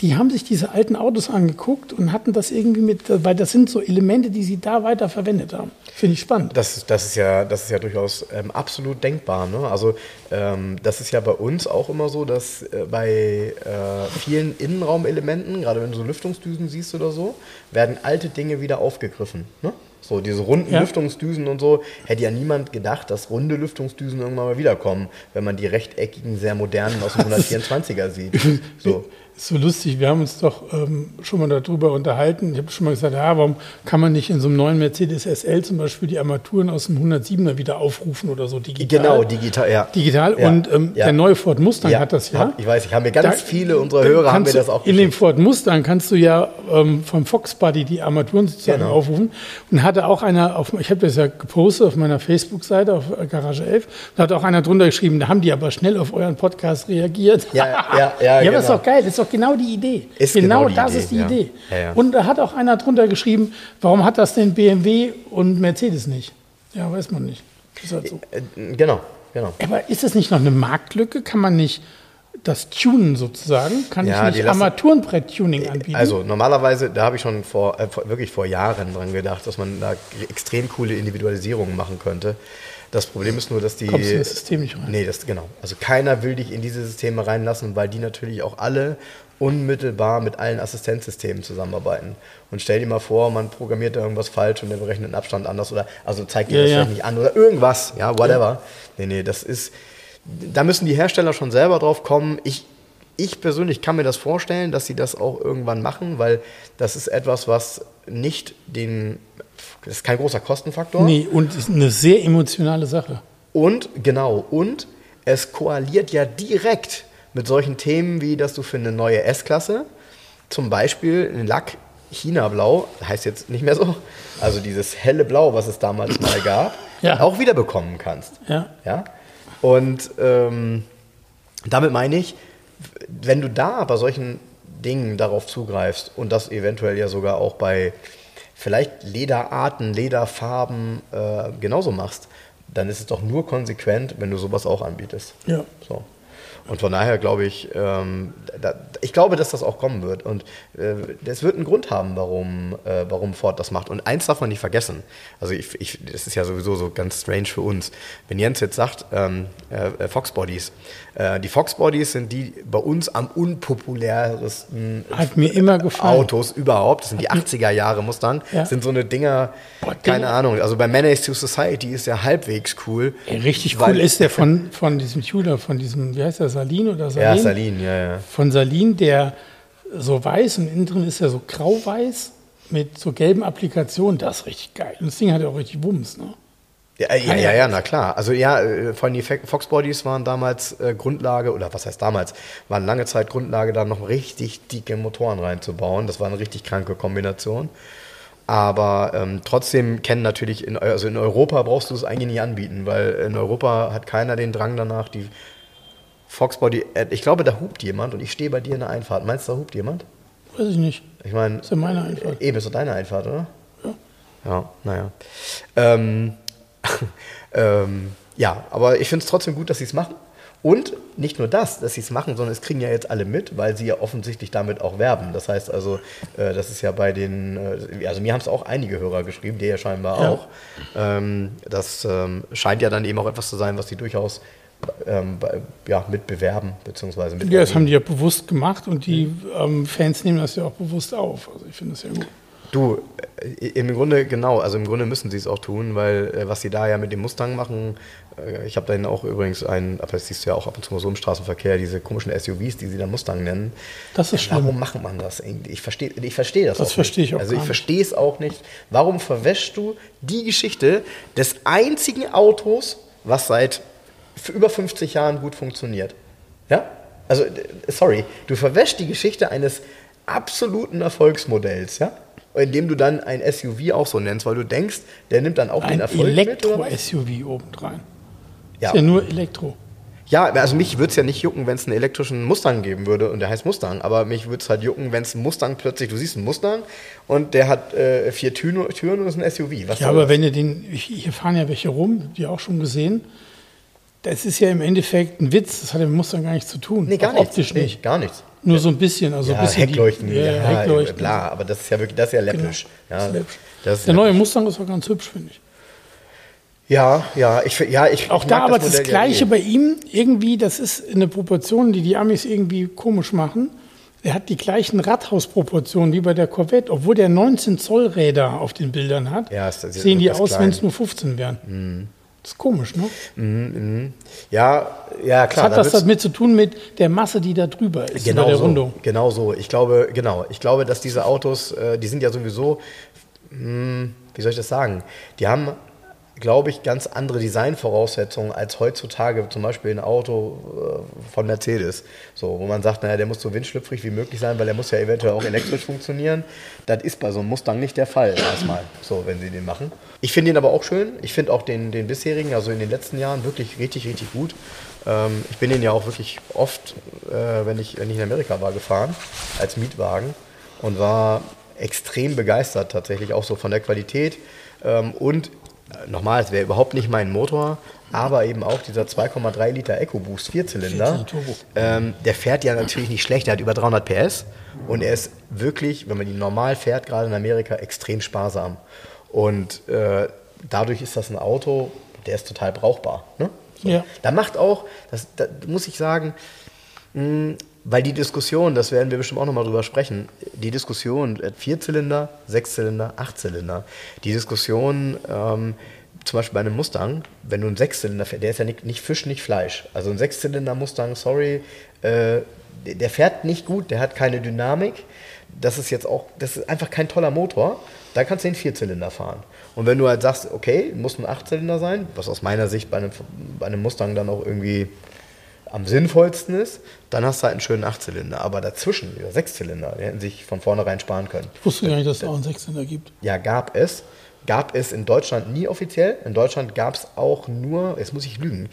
Speaker 2: die haben sich diese alten Autos angeguckt und hatten das irgendwie mit, weil das sind so Elemente, die sie da weiter verwendet haben. Finde ich spannend.
Speaker 1: Das, das, ist, ja, das ist ja durchaus ähm, absolut denkbar. Ne? Also ähm, das ist ja bei uns auch immer so, dass äh, bei äh, vielen Innenraumelementen, gerade wenn du so Lüftungsdüsen siehst oder so, werden alte Dinge wieder aufgegriffen. Ne? So, diese runden ja. Lüftungsdüsen und so, hätte ja niemand gedacht, dass runde Lüftungsdüsen irgendwann mal wiederkommen, wenn man die rechteckigen, sehr modernen aus dem 124er sieht.
Speaker 2: So ist so lustig, wir haben uns doch ähm, schon mal darüber unterhalten. Ich habe schon mal gesagt, ja, warum kann man nicht in so einem neuen Mercedes SL zum Beispiel die Armaturen aus dem 107er wieder aufrufen oder so
Speaker 1: digital? Genau, digital, ja.
Speaker 2: Digital
Speaker 1: ja,
Speaker 2: und ähm, ja. der neue Ford Mustang hat das ja.
Speaker 1: ich weiß, ich habe mir ganz da, viele unserer Hörer haben mir das auch
Speaker 2: In dem Ford Mustang kannst du ja ähm, vom Fox Buddy die Armaturen sozusagen genau. aufrufen und hatte auch einer, auf, ich habe das ja gepostet auf meiner Facebook-Seite, auf Garage 11, da hat auch einer drunter geschrieben, da haben die aber schnell auf euren Podcast reagiert.
Speaker 1: Ja, ja, ja. ja,
Speaker 2: genau. das ist doch geil, ist doch doch genau die Idee.
Speaker 1: Ist
Speaker 2: genau,
Speaker 1: genau
Speaker 2: das
Speaker 1: Idee,
Speaker 2: ist die ja. Idee. Ja, ja. Und da hat auch einer drunter geschrieben, warum hat das denn BMW und Mercedes nicht? Ja, weiß man nicht.
Speaker 1: Halt so. Äh, äh, genau, genau.
Speaker 2: Aber ist das nicht noch eine Marktlücke? Kann man nicht das Tunen sozusagen? Kann ja, ich nicht Armaturenbrett-Tuning äh, anbieten?
Speaker 1: Also normalerweise, da habe ich schon vor, äh, wirklich vor Jahren dran gedacht, dass man da extrem coole Individualisierungen machen könnte. Das Problem ist nur, dass die.
Speaker 2: Kommst in das System nicht rein?
Speaker 1: Nee, das genau. Also keiner will dich in diese Systeme reinlassen, weil die natürlich auch alle unmittelbar mit allen Assistenzsystemen zusammenarbeiten. Und stell dir mal vor, man programmiert da irgendwas falsch und der berechnet den Abstand anders oder also zeigt dir ja, das ja. nicht an oder irgendwas, ja, whatever. Ja. Nee, nee, das ist. Da müssen die Hersteller schon selber drauf kommen. Ich, ich persönlich kann mir das vorstellen, dass sie das auch irgendwann machen, weil das ist etwas, was nicht den das ist kein großer Kostenfaktor.
Speaker 2: Nee, und ist eine sehr emotionale Sache.
Speaker 1: Und, genau, und es koaliert ja direkt mit solchen Themen wie, dass du für eine neue S-Klasse zum Beispiel einen Lack China-Blau, heißt jetzt nicht mehr so, also dieses helle Blau, was es damals mal gab, ja. auch wieder bekommen kannst.
Speaker 2: Ja.
Speaker 1: ja? Und ähm, damit meine ich, wenn du da bei solchen Dingen darauf zugreifst und das eventuell ja sogar auch bei vielleicht Lederarten, Lederfarben äh, genauso machst, dann ist es doch nur konsequent, wenn du sowas auch anbietest.
Speaker 2: Ja.
Speaker 1: So. Und von daher glaube ich, ähm, da, ich glaube, dass das auch kommen wird. Und es äh, wird einen Grund haben, warum, äh, warum Ford das macht. Und eins darf man nicht vergessen. Also ich, ich, das ist ja sowieso so ganz strange für uns. Wenn Jens jetzt sagt, ähm, äh, Fox Bodies, äh, die Fox Bodies sind die bei uns am unpopulärsten. Autos überhaupt. Das sind die 80er Jahre Mustang. Ja. sind so eine Dinger, Boah, keine Ding. Ahnung. Also bei Menace to Society ist der halbwegs cool.
Speaker 2: Ey, richtig cool ist der von, von diesem Tuner, von diesem, wie heißt der, Salin oder Salin?
Speaker 1: Ja, Salin, ja, ja.
Speaker 2: Von Salin, der so weiß und innen drin ist er so grau-weiß mit so gelben Applikationen. Das ist richtig geil. Und das Ding hat ja auch richtig Wumms, ne?
Speaker 1: Ja, ja, ja, ja, na klar. Also ja, äh, vor allem die Fox Bodies waren damals äh, Grundlage, oder was heißt damals, waren lange Zeit Grundlage, da noch richtig dicke Motoren reinzubauen. Das war eine richtig kranke Kombination. Aber ähm, trotzdem kennen natürlich, in, also in Europa brauchst du es eigentlich nicht anbieten, weil in Europa hat keiner den Drang danach, die Foxbody, ich glaube, da hupt jemand und ich stehe bei dir in der Einfahrt. Meinst du, da hupt jemand?
Speaker 2: Weiß ich nicht.
Speaker 1: Ich meine.
Speaker 2: Das ist ja meine Einfahrt.
Speaker 1: Eben, ist doch deine Einfahrt, oder?
Speaker 2: Ja.
Speaker 1: Ja, naja. Ähm, ähm, ja, aber ich finde es trotzdem gut, dass sie es machen. Und nicht nur das, dass sie es machen, sondern es kriegen ja jetzt alle mit, weil sie ja offensichtlich damit auch werben. Das heißt also, äh, das ist ja bei den, äh, also mir haben es auch einige Hörer geschrieben, der ja scheinbar ja. auch. Ähm, das ähm, scheint ja dann eben auch etwas zu sein, was sie durchaus ähm, ja, mitbewerben, beziehungsweise mit
Speaker 2: Ja, das haben die ja bewusst gemacht und die mhm. ähm, Fans nehmen das ja auch bewusst auf. Also ich finde das ja gut.
Speaker 1: Du, äh, im Grunde genau, also im Grunde müssen sie es auch tun, weil äh, was sie da ja mit dem Mustang machen, äh, ich habe da auch übrigens einen, aber das siehst du ja auch ab und zu mal so im Straßenverkehr, diese komischen SUVs, die sie dann Mustang nennen.
Speaker 2: Das ist schlimm.
Speaker 1: Warum macht man das? Ich verstehe ich versteh das,
Speaker 2: das
Speaker 1: auch
Speaker 2: verstehe ich auch
Speaker 1: Also ich verstehe es auch nicht. Warum verwäschst du die Geschichte des einzigen Autos, was seit über 50 Jahren gut funktioniert. Ja? Also, sorry, du verwäschst die Geschichte eines absoluten Erfolgsmodells, ja? Indem du dann ein SUV auch so nennst, weil du denkst, der nimmt dann auch
Speaker 2: ein
Speaker 1: den Erfolg
Speaker 2: Elektro-SUV obendrein.
Speaker 1: Ja.
Speaker 2: Ist ja nur Elektro.
Speaker 1: Ja, also mich würde es ja nicht jucken, wenn es einen elektrischen Mustang geben würde und der heißt Mustang, aber mich würde es halt jucken, wenn es einen Mustang plötzlich, du siehst einen Mustang und der hat äh, vier Türen, Türen und ist ein SUV.
Speaker 2: Was ja, aber das? wenn ihr den, hier fahren ja welche rum, die auch schon gesehen, das ist ja im Endeffekt ein Witz, das hat mit Mustang gar nichts zu tun.
Speaker 1: Nee, gar nichts. Optisch nicht. Nee, gar nichts.
Speaker 2: Nur so ein bisschen. Also
Speaker 1: ja,
Speaker 2: ein bisschen
Speaker 1: Heckleuchten, die, ja, ja, Heckleuchten. klar, aber das ist ja wirklich, das ist ja läppisch. Genau, ja,
Speaker 2: läppisch. Das Der neue Mustang ist auch ganz hübsch, finde ich.
Speaker 1: Ja, ja, ich, ja, ich
Speaker 2: Auch da aber das, das Gleiche bei ihm, irgendwie, das ist eine Proportion, die die Amis irgendwie komisch machen. Er hat die gleichen Radhausproportionen wie bei der Corvette, obwohl der 19 Zoll Räder auf den Bildern hat. Ja, ist, sehen die aus, wenn es nur 15 wären. Mhm. Das ist komisch, ne?
Speaker 1: Mhm, mh. Ja, ja, klar.
Speaker 2: Das hat was damit zu tun mit der Masse, die da drüber ist
Speaker 1: genau bei der so, Rundung. Genau so. Ich glaube, genau. Ich glaube, dass diese Autos, äh, die sind ja sowieso, hm, wie soll ich das sagen? Die haben glaube ich, ganz andere Designvoraussetzungen als heutzutage zum Beispiel ein Auto äh, von Mercedes. So, wo man sagt, naja, der muss so windschlüpfrig wie möglich sein, weil der muss ja eventuell auch elektrisch funktionieren. Das ist bei so einem Mustang nicht der Fall erstmal, so, wenn sie den machen. Ich finde ihn aber auch schön. Ich finde auch den, den bisherigen, also in den letzten Jahren, wirklich richtig, richtig gut. Ähm, ich bin den ja auch wirklich oft, äh, wenn, ich, wenn ich in Amerika war, gefahren, als Mietwagen und war extrem begeistert tatsächlich auch so von der Qualität. Ähm, und nochmal, es wäre überhaupt nicht mein Motor, aber eben auch dieser 2,3 Liter EcoBoost Vierzylinder. Ähm, der fährt ja natürlich nicht schlecht, der hat über 300 PS und er ist wirklich, wenn man ihn normal fährt, gerade in Amerika, extrem sparsam. Und äh, dadurch ist das ein Auto, der ist total brauchbar. Ne? So. Ja. Da macht auch, das, da muss ich sagen, mh, weil die Diskussion, das werden wir bestimmt auch nochmal drüber sprechen, die Diskussion, äh, Vierzylinder, Sechszylinder, Achtzylinder, die Diskussion, ähm, zum Beispiel bei einem Mustang, wenn du einen Sechszylinder fährst, der ist ja nicht, nicht Fisch, nicht Fleisch. Also ein Sechszylinder Mustang, sorry, äh, der fährt nicht gut, der hat keine Dynamik. Das ist jetzt auch, das ist einfach kein toller Motor. Da kannst du den Vierzylinder fahren. Und wenn du halt sagst, okay, muss ein Achtzylinder sein, was aus meiner Sicht bei einem, bei einem Mustang dann auch irgendwie am sinnvollsten ist, dann hast du halt einen schönen Achtzylinder. Aber dazwischen, dieser Sechszylinder, die hätten sich von vornherein sparen können.
Speaker 2: Ich wusste gar nicht, dass es auch einen Sechszylinder gibt.
Speaker 1: Ja, gab es. Gab es in Deutschland nie offiziell. In Deutschland gab es auch nur, jetzt muss ich lügen,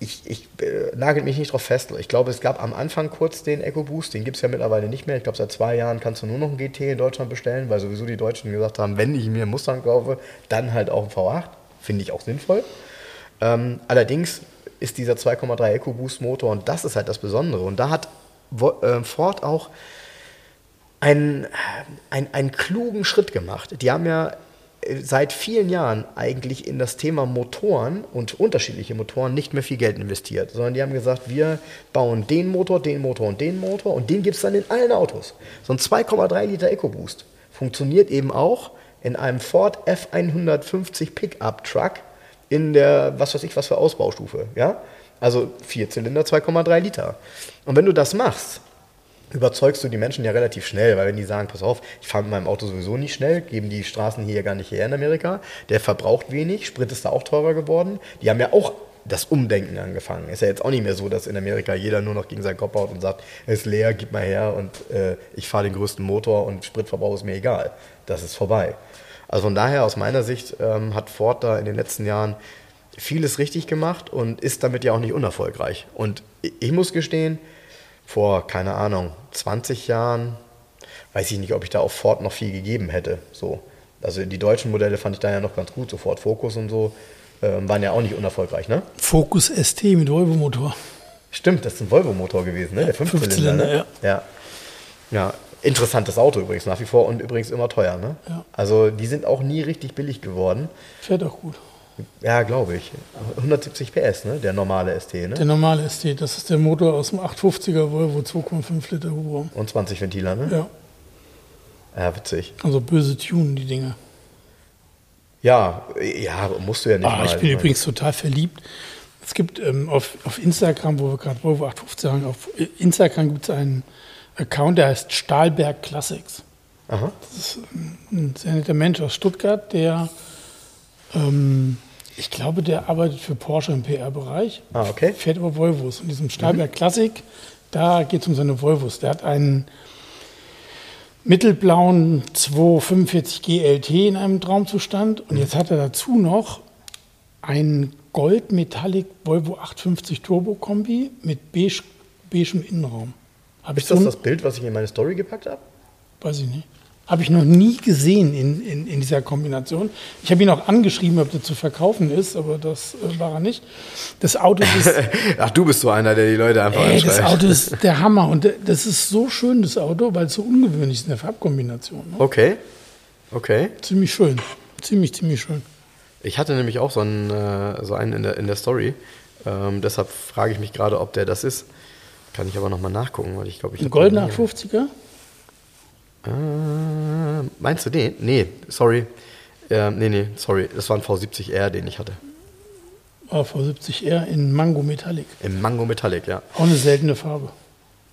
Speaker 1: ich, ich äh, nagel mich nicht drauf fest. Ich glaube, es gab am Anfang kurz den EcoBoost, den gibt es ja mittlerweile nicht mehr. Ich glaube, seit zwei Jahren kannst du nur noch einen GT in Deutschland bestellen, weil sowieso die Deutschen gesagt haben, wenn ich mir einen Mustang kaufe, dann halt auch einen V8. Finde ich auch sinnvoll. Ähm, allerdings ist dieser 2,3 EcoBoost Motor und das ist halt das Besondere. Und da hat äh, Ford auch einen, einen, einen klugen Schritt gemacht. Die haben ja äh, seit vielen Jahren eigentlich in das Thema Motoren und unterschiedliche Motoren nicht mehr viel Geld investiert, sondern die haben gesagt, wir bauen den Motor, den Motor und den Motor und den gibt es dann in allen Autos. So ein 2,3 Liter EcoBoost funktioniert eben auch in einem Ford F150 Pickup Truck in der, was weiß ich, was für Ausbaustufe. Ja? Also Vierzylinder, 2,3 Liter. Und wenn du das machst, überzeugst du die Menschen ja relativ schnell, weil wenn die sagen, pass auf, ich fahre mit meinem Auto sowieso nicht schnell, geben die Straßen hier gar nicht her in Amerika, der verbraucht wenig, Sprit ist da auch teurer geworden. Die haben ja auch das Umdenken angefangen. Ist ja jetzt auch nicht mehr so, dass in Amerika jeder nur noch gegen seinen Kopf haut und sagt, es ist leer, gib mal her und äh, ich fahre den größten Motor und Spritverbrauch ist mir egal. Das ist vorbei. Also von daher, aus meiner Sicht, ähm, hat Ford da in den letzten Jahren vieles richtig gemacht und ist damit ja auch nicht unerfolgreich. Und ich muss gestehen, vor, keine Ahnung, 20 Jahren, weiß ich nicht, ob ich da auf Ford noch viel gegeben hätte. So. Also die deutschen Modelle fand ich da ja noch ganz gut, so Ford Focus und so, ähm, waren ja auch nicht unerfolgreich, ne?
Speaker 2: Focus ST mit Volvo-Motor.
Speaker 1: Stimmt, das ist ein Volvo-Motor gewesen, ne? Der Fünfzylinder, ne? ja. ja. Ja, Interessantes Auto übrigens nach wie vor und übrigens immer teuer. Ne? Ja. Also die sind auch nie richtig billig geworden.
Speaker 2: Fährt auch gut.
Speaker 1: Ja, glaube ich. 170 PS, ne? der normale ST. Ne?
Speaker 2: Der normale ST, das ist der Motor aus dem 850er Volvo 2,5 Liter Hubraum.
Speaker 1: Und 20 Ventiler, ne?
Speaker 2: Ja.
Speaker 1: Ja, witzig.
Speaker 2: Also böse Tunen, die Dinge.
Speaker 1: Ja, ja, musst du ja nicht.
Speaker 2: Ah, mal, ich bin übrigens total verliebt. Es gibt ähm, auf, auf Instagram, wo wir gerade Volvo 850 haben, auf Instagram gibt es einen Account, der heißt Stahlberg Classics. Aha. Das ist ein sehr netter Mensch aus Stuttgart, der, ähm, ich glaube, der arbeitet für Porsche im PR-Bereich.
Speaker 1: Ah, okay.
Speaker 2: Fährt über Volvos. Und diesem Stahlberg mhm. Classic, da geht es um seine Volvos. Der hat einen mittelblauen 245 GLT in einem Traumzustand. Und mhm. jetzt hat er dazu noch einen Gold Metallic Volvo 850 Turbo Kombi mit beige, beigem Innenraum.
Speaker 1: Hab ist das das Bild, was ich in meine Story gepackt habe?
Speaker 2: Weiß ich nicht. Habe ich noch nie gesehen in, in, in dieser Kombination. Ich habe ihn auch angeschrieben, ob der zu verkaufen ist, aber das äh, war er nicht. Das Auto ist.
Speaker 1: Ach, du bist so einer, der die Leute einfach
Speaker 2: ey, Das Auto ist der Hammer. Und das ist so schön, das Auto, weil es so ungewöhnlich ist in der Farbkombination. Ne?
Speaker 1: Okay. Okay.
Speaker 2: Ziemlich schön. Ziemlich, ziemlich schön.
Speaker 1: Ich hatte nämlich auch so einen, äh, so einen in, der, in der Story. Ähm, deshalb frage ich mich gerade, ob der das ist. Kann ich aber nochmal nachgucken, weil ich glaube, ich.
Speaker 2: Ein goldener 50er?
Speaker 1: Äh, meinst du den? Nee, sorry. Äh, nee, nee, sorry. Das war ein V70R, den ich hatte.
Speaker 2: Ah, V70R in Mango Metallic.
Speaker 1: Im Mango Metallic, ja.
Speaker 2: Auch eine seltene Farbe.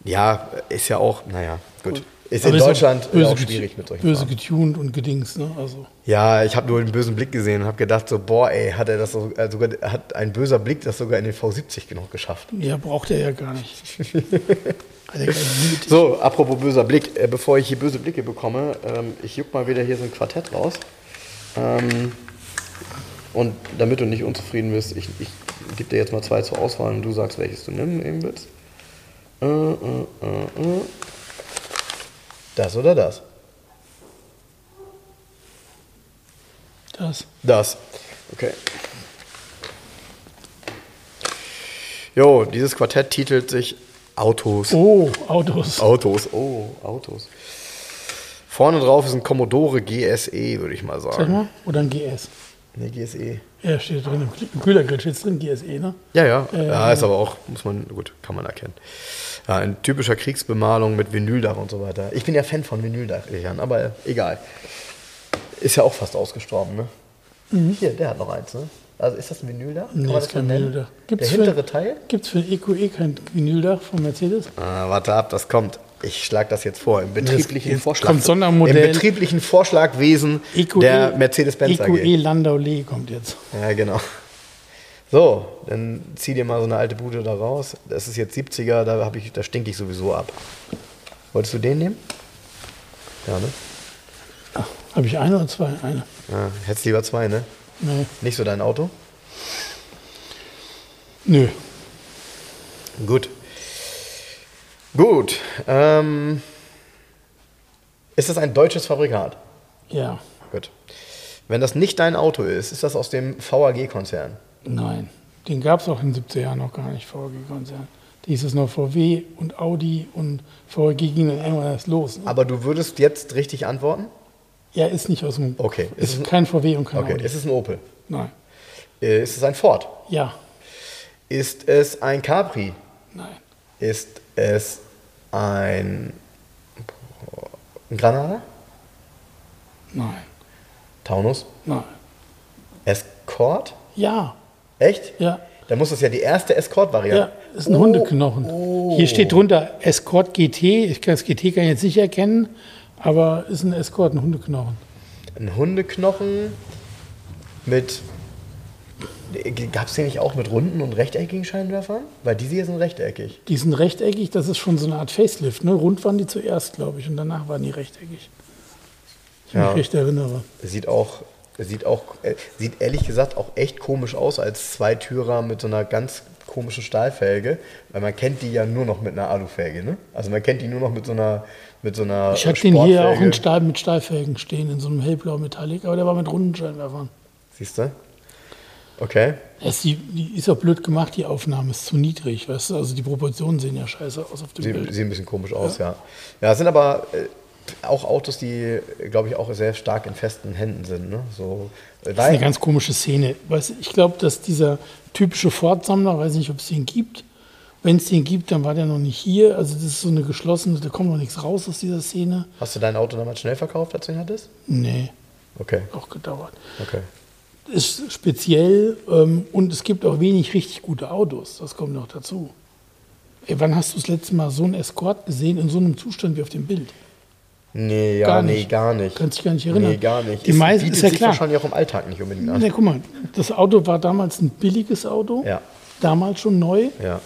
Speaker 1: Ja, ist ja auch, naja, gut. Ist
Speaker 2: Aber
Speaker 1: in Deutschland
Speaker 2: auch böse
Speaker 1: auch schwierig mit solchen
Speaker 2: Böse
Speaker 1: Farben.
Speaker 2: getuned und gedings, ne? Also.
Speaker 1: Ja, ich habe nur einen bösen Blick gesehen und habe gedacht, so, boah, ey, hat er das so, sogar, hat ein böser Blick das sogar in den V70 noch geschafft.
Speaker 2: Ja, braucht er ja gar nicht.
Speaker 1: So, apropos böser Blick, äh, bevor ich hier böse Blicke bekomme, ähm, ich juck mal wieder hier so ein Quartett raus. Ähm, und damit du nicht unzufrieden bist, ich, ich gebe dir jetzt mal zwei zur Auswahl und du sagst, welches du nehmen willst. Äh, äh, äh, äh. Das oder das?
Speaker 2: Das.
Speaker 1: Das. Okay. Jo, dieses Quartett titelt sich Autos.
Speaker 2: Oh, Autos.
Speaker 1: Autos, oh, Autos. Vorne drauf ist ein Commodore GSE, würde ich mal
Speaker 2: Sag
Speaker 1: sagen.
Speaker 2: mal. Oder ein GS.
Speaker 1: Ne, GSE.
Speaker 2: Ja, steht drin. Im Kü- Im Kühlergrill steht drin, GSE, ne?
Speaker 1: Ja, ja.
Speaker 2: Äh,
Speaker 1: ja, ist aber auch, muss man, gut, kann man erkennen. Ja, ein typischer Kriegsbemalung mit Vinyldach und so weiter. Ich bin ja Fan von Vinyldachlichern, aber egal. Ist ja auch fast ausgestorben, ne? Hier, der hat noch eins, ne? Also ist das ein Vinyldach?
Speaker 2: Mhm. Nee,
Speaker 1: man
Speaker 2: ist
Speaker 1: das
Speaker 2: kein? Vinyldach.
Speaker 1: Der
Speaker 2: Gibt's
Speaker 1: hintere
Speaker 2: für,
Speaker 1: Teil?
Speaker 2: Gibt es für EQE kein Vinyldach von Mercedes?
Speaker 1: Ah, warte ab, das kommt. Ich schlage das jetzt vor. Im betrieblichen
Speaker 2: jetzt
Speaker 1: Vorschlag.
Speaker 2: kommt Sondermodell.
Speaker 1: Im betrieblichen Vorschlagwesen
Speaker 2: EQE,
Speaker 1: der Mercedes-Benz AG.
Speaker 2: EQE Landau Lee kommt jetzt.
Speaker 1: Ja, genau. So, dann zieh dir mal so eine alte Bude da raus. Das ist jetzt 70er, da, hab ich, da stinke ich sowieso ab. Wolltest du den nehmen? Ja, ne?
Speaker 2: Habe ich eine oder zwei? Eine.
Speaker 1: Ja, hättest lieber zwei, ne?
Speaker 2: Nee.
Speaker 1: Nicht so dein Auto?
Speaker 2: Nö.
Speaker 1: Gut. Gut. Ähm, ist das ein deutsches Fabrikat?
Speaker 2: Ja.
Speaker 1: Gut. Wenn das nicht dein Auto ist, ist das aus dem VAG-Konzern?
Speaker 2: Nein. Den gab es auch in den 70er Jahren noch gar nicht, VW-Konzern. Die hieß es noch VW und Audi und VW ging dann irgendwann erst los. Ne?
Speaker 1: Aber du würdest jetzt richtig antworten?
Speaker 2: Ja, ist nicht aus dem.
Speaker 1: Okay.
Speaker 2: Ist,
Speaker 1: Ist es-
Speaker 2: kein VW und kein
Speaker 1: Okay.
Speaker 2: Audi.
Speaker 1: Ist es ein Opel?
Speaker 2: Nein.
Speaker 1: Äh, Ist es ein Ford?
Speaker 2: Ja.
Speaker 1: Ist es ein Capri?
Speaker 2: Nein.
Speaker 1: Ist es ein, ein Granada?
Speaker 2: Nein.
Speaker 1: Taunus?
Speaker 2: Nein.
Speaker 1: Escort?
Speaker 2: Ja.
Speaker 1: Echt?
Speaker 2: Ja.
Speaker 1: Dann muss das ja die erste Escort-Variante.
Speaker 2: Ja, ist ein
Speaker 1: Oh,
Speaker 2: Hundeknochen.
Speaker 1: oh.
Speaker 2: Hier steht drunter Escort GT. Ich kann das GT kann ich jetzt nicht erkennen, aber ist ein Escort, ein Hundeknochen.
Speaker 1: Ein Hundeknochen mit. Gab es den nicht auch mit runden und rechteckigen Scheinwerfern? Weil diese hier sind rechteckig.
Speaker 2: Die sind rechteckig, das ist schon so eine Art Facelift. Ne? Rund waren die zuerst, glaube ich, und danach waren die rechteckig. Ich
Speaker 1: Ja.
Speaker 2: mich recht erinnere.
Speaker 1: Sieht auch, sieht auch, äh, sieht ehrlich gesagt auch echt komisch aus als Zweitürer mit so einer ganz komischen Stahlfelge, weil man kennt die ja nur noch mit einer Alufelge, ne? Also man kennt die nur noch mit so einer, mit so einer
Speaker 2: Ich hatte den hier auch in. Stahl, mit Stahlfelgen stehen, in so einem hellblau Metallic, aber der war mit runden Scheinwerfern.
Speaker 1: Siehst du? Okay.
Speaker 2: Es, die, die ist auch blöd gemacht, die Aufnahme ist zu niedrig, weißt du? Also die Proportionen sehen ja scheiße aus auf dem
Speaker 1: Sie,
Speaker 2: Bild.
Speaker 1: sieht ein bisschen komisch aus, ja. Ja, es sind aber äh, auch Autos, die, glaube ich, auch sehr stark in festen Händen sind, ne? So, äh,
Speaker 2: Das ist eine ganz komische Szene. Weißt, ich glaube, dass dieser typische Ford-Sammler, weiß nicht, ob es den gibt. Wenn es den gibt, dann war der noch nicht hier. Also das ist so eine geschlossene, da kommt noch nichts raus aus dieser Szene.
Speaker 1: Hast du dein Auto damals schnell verkauft, als du ihn hattest?
Speaker 2: Nee,
Speaker 1: Okay,
Speaker 2: auch gedauert.
Speaker 1: okay.
Speaker 2: Ist speziell ähm, und es gibt auch wenig richtig gute Autos. Das kommt noch dazu. Ey, wann hast du das letzte Mal so einen Escort gesehen in so einem Zustand wie auf dem Bild?
Speaker 1: Nee, ja,
Speaker 2: Gar
Speaker 1: nee,
Speaker 2: nicht.
Speaker 1: gar nicht.
Speaker 2: Kannst dich gar nicht erinnern.
Speaker 1: Nee, gar nicht.
Speaker 2: Die
Speaker 1: Es
Speaker 2: meisten-
Speaker 1: bietet
Speaker 2: ist ja
Speaker 1: sich
Speaker 2: klar.
Speaker 1: wahrscheinlich auch im Alltag nicht unbedingt an.
Speaker 2: Ne, guck mal, das Auto war damals ein billiges Auto.
Speaker 1: Ja.
Speaker 2: Damals schon neu.
Speaker 1: Ja.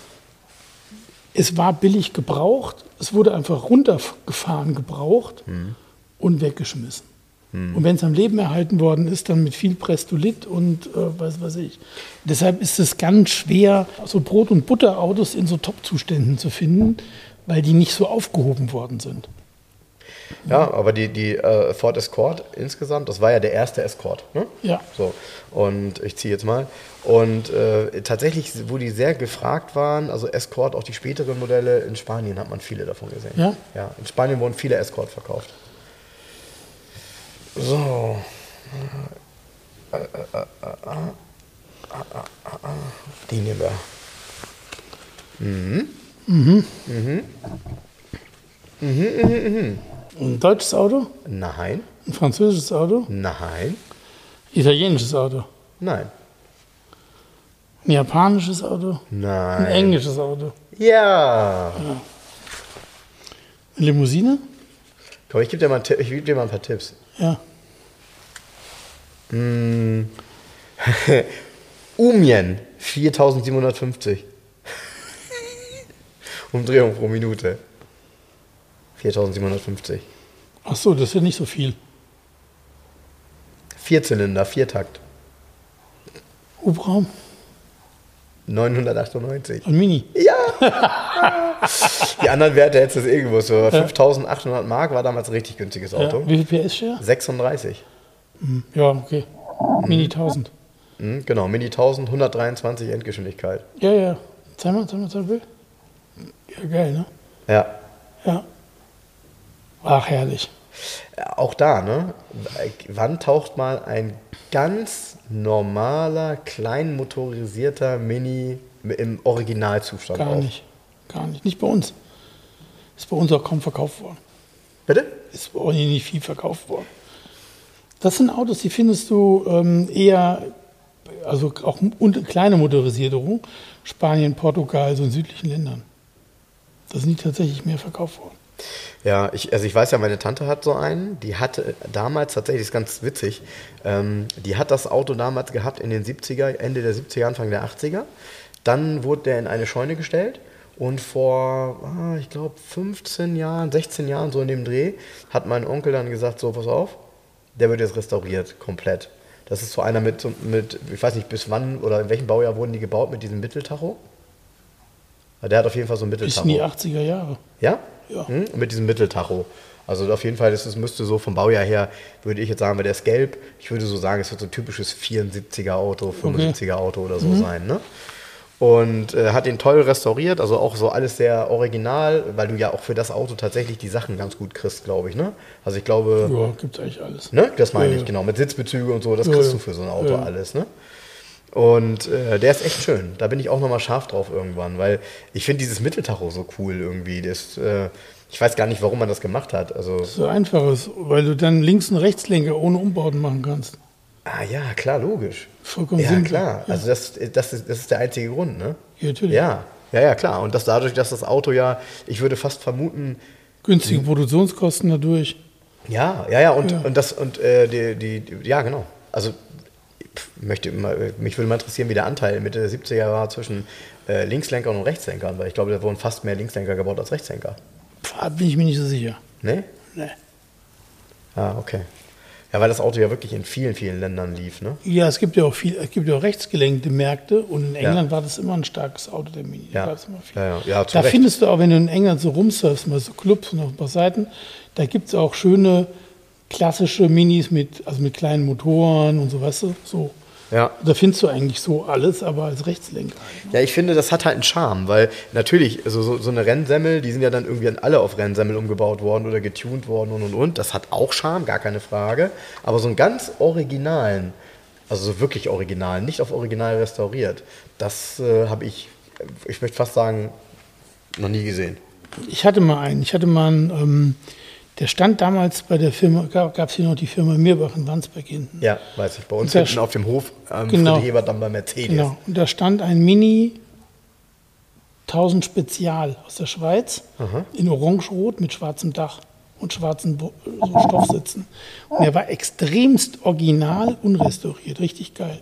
Speaker 2: Es war billig gebraucht. Es wurde einfach runtergefahren, gebraucht
Speaker 1: Mhm.
Speaker 2: und weggeschmissen. Und wenn es am Leben erhalten worden ist, dann mit viel Prestolit und äh, was weiß ich. Deshalb ist es ganz schwer, so Brot- und Butterautos in so Top-Zuständen zu finden, weil die nicht so aufgehoben worden sind.
Speaker 1: Ja, aber die, die äh, Ford Escort insgesamt, das war ja der erste Escort. Ne?
Speaker 2: Ja.
Speaker 1: So, und ich ziehe jetzt mal. Und äh, tatsächlich, wo die sehr gefragt waren, also Escort, auch die späteren Modelle, in Spanien hat man viele davon gesehen.
Speaker 2: Ja?
Speaker 1: Ja, in Spanien wurden viele Escort verkauft. So. Die nehmen wir. Mhm.
Speaker 2: Mhm. Mhm. Mhm, mhm, mhm. Ein deutsches Auto?
Speaker 1: Nein.
Speaker 2: Ein französisches Auto?
Speaker 1: Nein.
Speaker 2: Italienisches Auto?
Speaker 1: Nein.
Speaker 2: Ein japanisches Auto?
Speaker 1: Nein.
Speaker 2: Ein englisches Auto?
Speaker 1: Ja. ja.
Speaker 2: Eine Limousine?
Speaker 1: Komm, ich gebe dir, geb dir mal ein paar Tipps.
Speaker 2: Ja.
Speaker 1: Mm. Umien 4750. Umdrehung pro Minute. 4750.
Speaker 2: Ach so, das ist ja nicht so viel.
Speaker 1: Vierzylinder, Viertakt.
Speaker 2: Hubraum?
Speaker 1: 998.
Speaker 2: Ein Mini?
Speaker 1: Ja! Die anderen Werte hättest du es irgendwo so. Ja. 5800 Mark war damals ein richtig günstiges Auto.
Speaker 2: Ja. Wie viel PS share
Speaker 1: 36.
Speaker 2: Hm. Ja, okay. Mini 1000.
Speaker 1: Mhm, genau, Mini 1000, 123 Endgeschwindigkeit.
Speaker 2: Ja, ja. Zeig mal, zeig mal, zeig mal. Ja, geil, ne?
Speaker 1: Ja.
Speaker 2: Ja. Ach, herrlich.
Speaker 1: Auch da, ne? Wann taucht mal ein ganz normaler, klein motorisierter Mini im Originalzustand
Speaker 2: Gar
Speaker 1: auf?
Speaker 2: Gar nicht. Gar nicht. Nicht bei uns. Ist bei uns auch kaum verkauft worden.
Speaker 1: Bitte?
Speaker 2: Ist bei uns nicht viel verkauft worden. Das sind Autos, die findest du ähm, eher, also auch kleine Motorisierung, Spanien, Portugal, so in südlichen Ländern. Da sind die tatsächlich mehr verkauft worden.
Speaker 1: Ja, ich, also ich weiß ja, meine Tante hat so einen, die hatte damals tatsächlich, ist ganz witzig, ähm, die hat das Auto damals gehabt in den 70er, Ende der 70er, Anfang der 80er. Dann wurde der in eine Scheune gestellt und vor, ah, ich glaube, 15 Jahren, 16 Jahren, so in dem Dreh, hat mein Onkel dann gesagt, so, pass auf, der wird jetzt restauriert, komplett. Das ist so einer mit, mit, ich weiß nicht bis wann oder in welchem Baujahr wurden die gebaut mit diesem Mitteltacho. Der hat auf jeden Fall so ein Mitteltacho.
Speaker 2: Bis in die 80er Jahre.
Speaker 1: Ja?
Speaker 2: Ja.
Speaker 1: Hm? Mit diesem Mitteltacho. Also auf jeden Fall, das müsste so vom Baujahr her, würde ich jetzt sagen, weil der ist gelb. Ich würde so sagen, es wird so ein typisches 74er Auto, 75er okay. Auto oder so mhm. sein. Ne? Und äh, hat ihn toll restauriert, also auch so alles sehr original, weil du ja auch für das Auto tatsächlich die Sachen ganz gut kriegst, glaube ich. Ne? Also ich glaube.
Speaker 2: Ja, gibt es eigentlich alles.
Speaker 1: Ne? Das meine ja, ich, genau. Mit Sitzbezüge und so, das kriegst ja, du für so ein Auto alles. Ne? Und äh, der ist echt schön. Da bin ich auch nochmal scharf drauf irgendwann, weil ich finde dieses Mitteltacho so cool irgendwie. Das, äh, ich weiß gar nicht, warum man das gemacht hat. Also,
Speaker 2: so einfach ist, weil du dann Links- und Rechtslenker ohne Umbauten machen kannst.
Speaker 1: Ah ja, klar, logisch.
Speaker 2: Vollkommen
Speaker 1: Ja,
Speaker 2: simpel.
Speaker 1: klar.
Speaker 2: Ja.
Speaker 1: Also das, das, ist, das ist der einzige Grund, ne?
Speaker 2: Ja, natürlich.
Speaker 1: Ja, ja, ja, klar. Und das dadurch, dass das Auto ja, ich würde fast vermuten,
Speaker 2: Günstige Produktionskosten dadurch.
Speaker 1: ja, ja, ja, und,
Speaker 2: Ja.
Speaker 1: und das, und äh, die, die, die, ja, genau. Also möchte mal, mich würde mal interessieren, wie der Anteil Mitte der 70er war zwischen äh, Linkslenkern und Rechtslenkern, weil ich glaube, da wurden fast mehr Linkslenker gebaut als Rechtslenker.
Speaker 2: Pff, Da bin ich mir nicht so sicher.
Speaker 1: Ne?
Speaker 2: Nee.
Speaker 1: Ah, okay. Ja, weil das Auto ja wirklich in vielen, vielen Ländern lief, ne?
Speaker 2: Ja, es gibt ja auch viel, es gibt ja auch rechtsgelenkte Märkte und in
Speaker 1: Ja.
Speaker 2: England war das immer ein starkes Auto, der Mini. Da
Speaker 1: Ja.
Speaker 2: gab es immer viel.
Speaker 1: Ja, ja, ja,
Speaker 2: Da findest du auch, wenn du in England so rumsurfst, mal so Clubs und auf ein paar Seiten, da gibt es auch schöne klassische Minis mit, also mit kleinen Motoren und so, weißt du, so.
Speaker 1: Ja.
Speaker 2: Da findest du eigentlich so alles, aber als Rechtslenker.
Speaker 1: Ja, ich finde, das hat halt einen Charme, weil natürlich, also so, so eine Rennsemmel, die sind ja dann irgendwie alle auf Rennsemmel umgebaut worden oder getuned worden und und und. Das hat auch Charme, gar keine Frage. Aber so einen ganz originalen, also so wirklich originalen, nicht auf Original restauriert, das äh, habe ich, ich möchte fast sagen, noch nie gesehen.
Speaker 2: Ich hatte mal einen, ich hatte mal einen, ähm, der stand damals bei der Firma, gab es hier noch die Firma Mirbach in Wandsbek hinten.
Speaker 1: Ja, weiß ich. Bei uns hinten auf dem Hof ähm,
Speaker 2: Genau.
Speaker 1: Dann bei Mercedes.
Speaker 2: Genau. Und da stand ein Mini 1000 Spezial aus der Schweiz in Orangerot mit schwarzem Dach und schwarzen Bo- so Stoffsitzen. Und der war extremst original unrestauriert, richtig geil.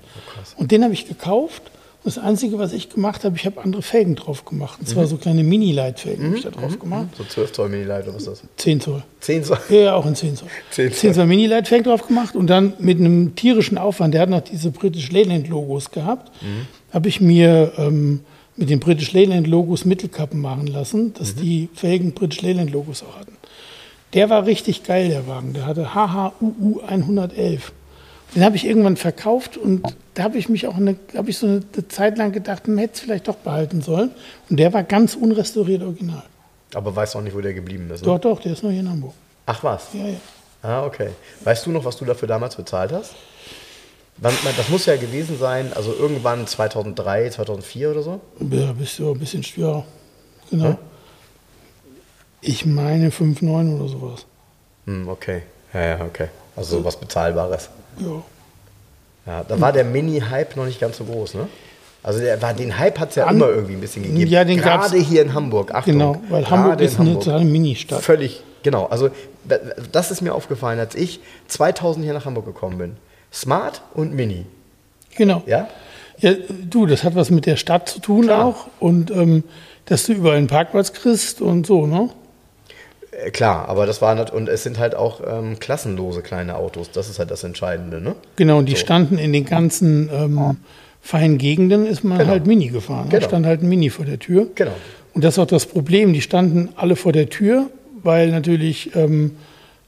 Speaker 2: Und den habe ich gekauft. Das Einzige, was ich gemacht habe, ich habe andere Felgen drauf gemacht. Und zwar so kleine Mini-Leitfelgen habe ich da drauf gemacht.
Speaker 1: So 12 Zoll Mini-Light, oder was ist das?
Speaker 2: 10 Zoll.
Speaker 1: 10 Zoll.
Speaker 2: Ja, auch in 10 Zoll.
Speaker 1: 10 Zoll.
Speaker 2: 10 Zoll Mini-Leitfelgen drauf gemacht und dann mit einem tierischen Aufwand, der hat noch diese British Leyland-Logos gehabt, habe ich mir ähm, mit den British Leyland-Logos Mittelkappen machen lassen, dass die Felgen British Leyland-Logos auch hatten. Der war richtig geil, der Wagen. Der hatte HHUU 111. Den habe ich irgendwann verkauft und da habe ich mich auch eine, habe ich so eine Zeit lang gedacht, man hätte es vielleicht doch behalten sollen. Und der war ganz unrestauriert original.
Speaker 1: Aber weiß auch nicht, wo der geblieben ist. Ne?
Speaker 2: Doch, doch, der ist noch hier in Hamburg.
Speaker 1: Ach was?
Speaker 2: Ja, ja.
Speaker 1: Ah, okay. Weißt du noch, was du dafür damals bezahlt hast? Das muss ja gewesen sein, also irgendwann 2003, 2004 oder so?
Speaker 2: Ja, bist du ein bisschen, ja, genau. Ja? Ich meine 5,9 oder sowas.
Speaker 1: Hm, okay. Ja, ja, okay. Also was Bezahlbares.
Speaker 2: Ja.
Speaker 1: Ja, da war der Mini-Hype noch nicht ganz so groß, ne? Also der war, den Hype hat es ja An, immer irgendwie ein bisschen gegeben. Ja, den Gerade hier in Hamburg.
Speaker 2: Achtung, genau, weil Hamburg ist Hamburg. eine Mini-Stadt.
Speaker 1: Völlig, genau. Also das ist mir aufgefallen, als ich 2000 hier nach Hamburg gekommen bin. Smart und Mini.
Speaker 2: Genau. Ja? Ja, du, das hat was mit der Stadt zu tun Klar. auch. Und ähm, dass du überall einen Parkplatz kriegst und so, ne?
Speaker 1: Äh, klar, aber das war nicht, und es sind halt auch ähm, klassenlose kleine Autos. Das ist halt das Entscheidende, ne?
Speaker 2: Genau, und die so. standen in den ganzen ähm, feinen Gegenden, ist man genau. halt Mini gefahren. Genau. Da stand halt ein Mini vor der Tür.
Speaker 1: Genau.
Speaker 2: Und das ist auch das Problem. Die standen alle vor der Tür, weil natürlich ähm,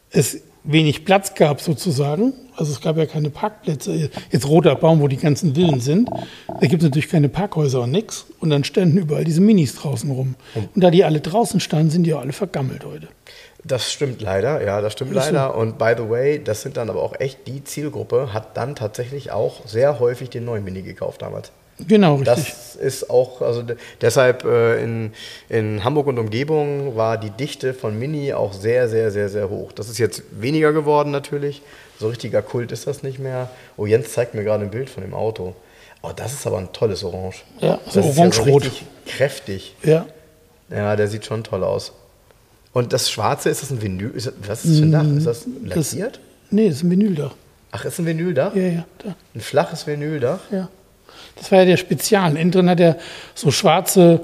Speaker 2: es wenig Platz gab sozusagen. Also es gab ja keine Parkplätze. Jetzt roter Baum, wo die ganzen Villen sind. Da gibt es natürlich keine Parkhäuser und nichts. Und dann standen überall diese Minis draußen rum. Und da die alle draußen standen, sind die auch alle vergammelt heute.
Speaker 1: Das stimmt leider, ja, das stimmt leider. Und by the way, das sind dann aber auch echt die Zielgruppe, hat dann tatsächlich auch sehr häufig den neuen Mini gekauft damals.
Speaker 2: Genau,
Speaker 1: richtig. Das ist auch, also deshalb äh, in, in Hamburg und Umgebung war die Dichte von Mini auch sehr, sehr, sehr, sehr hoch. Das ist jetzt weniger geworden natürlich. So richtiger Kult ist das nicht mehr. Oh, Jens zeigt mir gerade ein Bild von dem Auto. Oh, das ist aber ein tolles Orange.
Speaker 2: Ja,
Speaker 1: so
Speaker 2: orange-rot. Ja
Speaker 1: so kräftig.
Speaker 2: Ja.
Speaker 1: Ja, der sieht schon toll aus. Und das Schwarze, ist das ein Vinyl? Ist das, was ist das für ein Dach? Ist das lackiert? Das,
Speaker 2: nee, das ist ein Vinyldach.
Speaker 1: Ach, ist ein Vinyldach?
Speaker 2: Ja, ja. Da.
Speaker 1: Ein flaches Vinyldach?
Speaker 2: Ja. Das war ja der Spezial. Innen drin hat er so schwarze,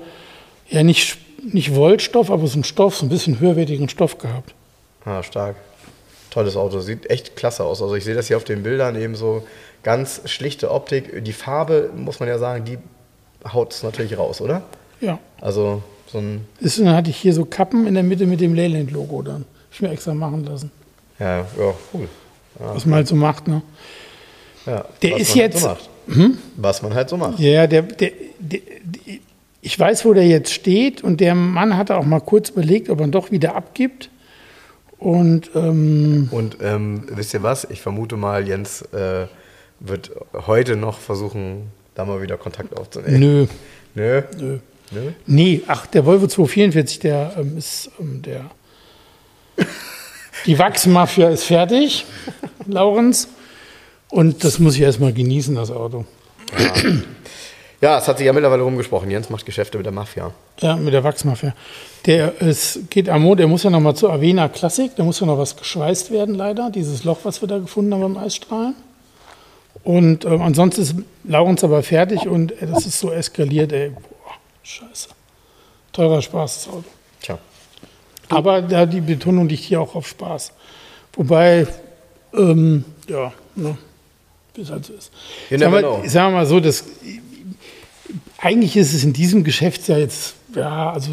Speaker 2: ja nicht, nicht Wollstoff, aber so ein Stoff, so ein bisschen höherwertigen Stoff gehabt.
Speaker 1: Ah, stark. Tolles Auto. Sieht echt klasse aus. Also ich sehe das hier auf den Bildern eben so ganz schlichte Optik. Die Farbe, muss man ja sagen, die haut es natürlich raus, oder?
Speaker 2: Ja.
Speaker 1: Also so ein.
Speaker 2: Ist, dann hatte ich hier so Kappen in der Mitte mit dem Leyland-Logo dann. Ich mir extra machen lassen.
Speaker 1: Ja, ja, cool.
Speaker 2: Ja, Was man halt so macht, ne?
Speaker 1: Ja,
Speaker 2: der ist jetzt.
Speaker 1: Halt so hm? Was man halt so macht.
Speaker 2: Ja, der, der, der, ich weiß, wo der jetzt steht und der Mann hatte auch mal kurz überlegt, ob er ihn doch wieder abgibt. Und, ähm,
Speaker 1: und ähm, wisst ihr was? Ich vermute mal, Jens äh, wird heute noch versuchen, da mal wieder Kontakt aufzunehmen.
Speaker 2: Nö.
Speaker 1: Nö.
Speaker 2: Nö. Nö? Nee, ach, der Volvo 244, der ähm, ist ähm, der. Die Wachsmafia ist fertig, Laurens. Und das muss ich erstmal genießen, das Auto.
Speaker 1: Ja. ja, es hat sich ja mittlerweile rumgesprochen. Jens macht Geschäfte mit der Mafia.
Speaker 2: Ja, mit der Wachsmafia. Der, es geht Amo, der muss ja noch mal zur Avena Classic, da muss ja noch was geschweißt werden, leider. Dieses Loch, was wir da gefunden haben beim Eisstrahlen. Und ähm, ansonsten ist Laurens aber fertig und äh, das ist so eskaliert, ey. Scheiße. Teurer Spaß, das Auto.
Speaker 1: Tja.
Speaker 2: Aber da die Betonung liegt hier auch auf Spaß. Wobei, ähm, ja, ne, es halt so ist. Sagen wir, sagen wir mal so, dass, eigentlich ist es in diesem Geschäftsjahr jetzt, ja, also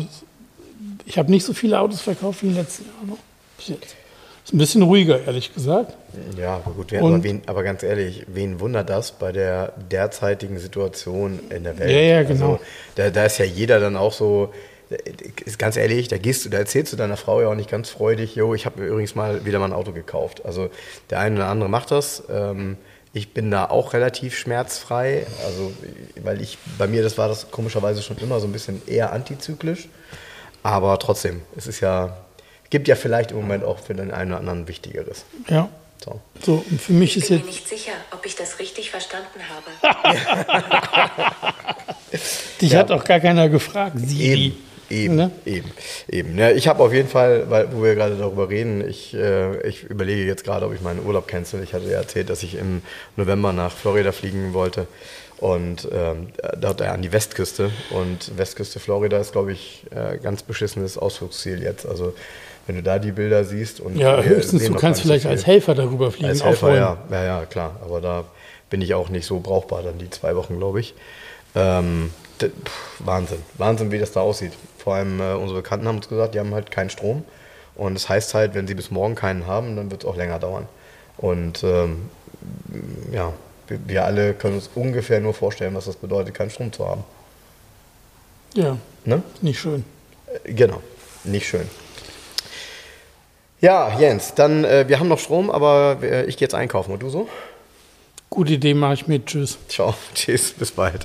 Speaker 2: ich habe nicht so viele Autos verkauft wie in den letzten Jahren. Ne? Bis jetzt. Ist ein bisschen ruhiger, ehrlich gesagt.
Speaker 1: Ja, aber gut, aber, wen, aber, ganz ehrlich, wen wundert das bei der derzeitigen Situation in der Welt?
Speaker 2: Ja, ja, genau. Also,
Speaker 1: da, da ist ja jeder dann auch so, ist ganz ehrlich, da gehst du, da erzählst du deiner Frau ja auch nicht ganz freudig, jo, ich habe mir übrigens mal wieder mal ein Auto gekauft. Also der eine oder andere macht das. Ähm, ich bin da auch relativ schmerzfrei, also weil ich bei mir das war das komischerweise schon immer so ein bisschen eher antizyklisch, aber trotzdem, es ist ja gibt ja vielleicht im Moment auch für den einen oder anderen Wichtigeres.
Speaker 2: Ja. So. so, und für mich ist
Speaker 3: jetzt.
Speaker 2: Ich
Speaker 3: bin mir nicht sicher, ob ich das richtig verstanden habe.
Speaker 2: Dich ja. hat auch gar keiner gefragt,
Speaker 1: Siri. Eben, eben, ne? eben, eben. Ja, ich habe auf jeden Fall, weil, wo wir gerade darüber reden, ich, äh, ich überlege jetzt gerade, ob ich meinen Urlaub cancel. Ich hatte ja erzählt, dass ich im November nach Florida fliegen wollte und ähm, dort an die Westküste. Und Westküste Florida ist, glaube ich, äh, ganz beschissenes Ausflugsziel jetzt. Also wenn du da die Bilder siehst und
Speaker 2: ja, höchstens du kannst vielleicht so als Helfer darüber fliegen.
Speaker 1: Als Helfer, ja, ja, ja, klar. Aber da bin ich auch nicht so brauchbar dann die zwei Wochen, glaube ich. Ähm, Wahnsinn, Wahnsinn, wie das da aussieht. Vor allem äh, unsere Bekannten haben uns gesagt, die haben halt keinen Strom. Und das heißt halt, wenn sie bis morgen keinen haben, dann wird es auch länger dauern. Und ähm, ja, wir, wir alle können uns ungefähr nur vorstellen, was das bedeutet, keinen Strom zu haben.
Speaker 2: Ja, ne? nicht schön.
Speaker 1: Äh, genau, nicht schön. Ja, Jens, dann, äh, wir haben noch Strom, aber äh, ich gehe jetzt einkaufen. Und du so?
Speaker 2: Gute Idee, mache ich mit. Tschüss.
Speaker 1: Ciao, tschüss, bis bald.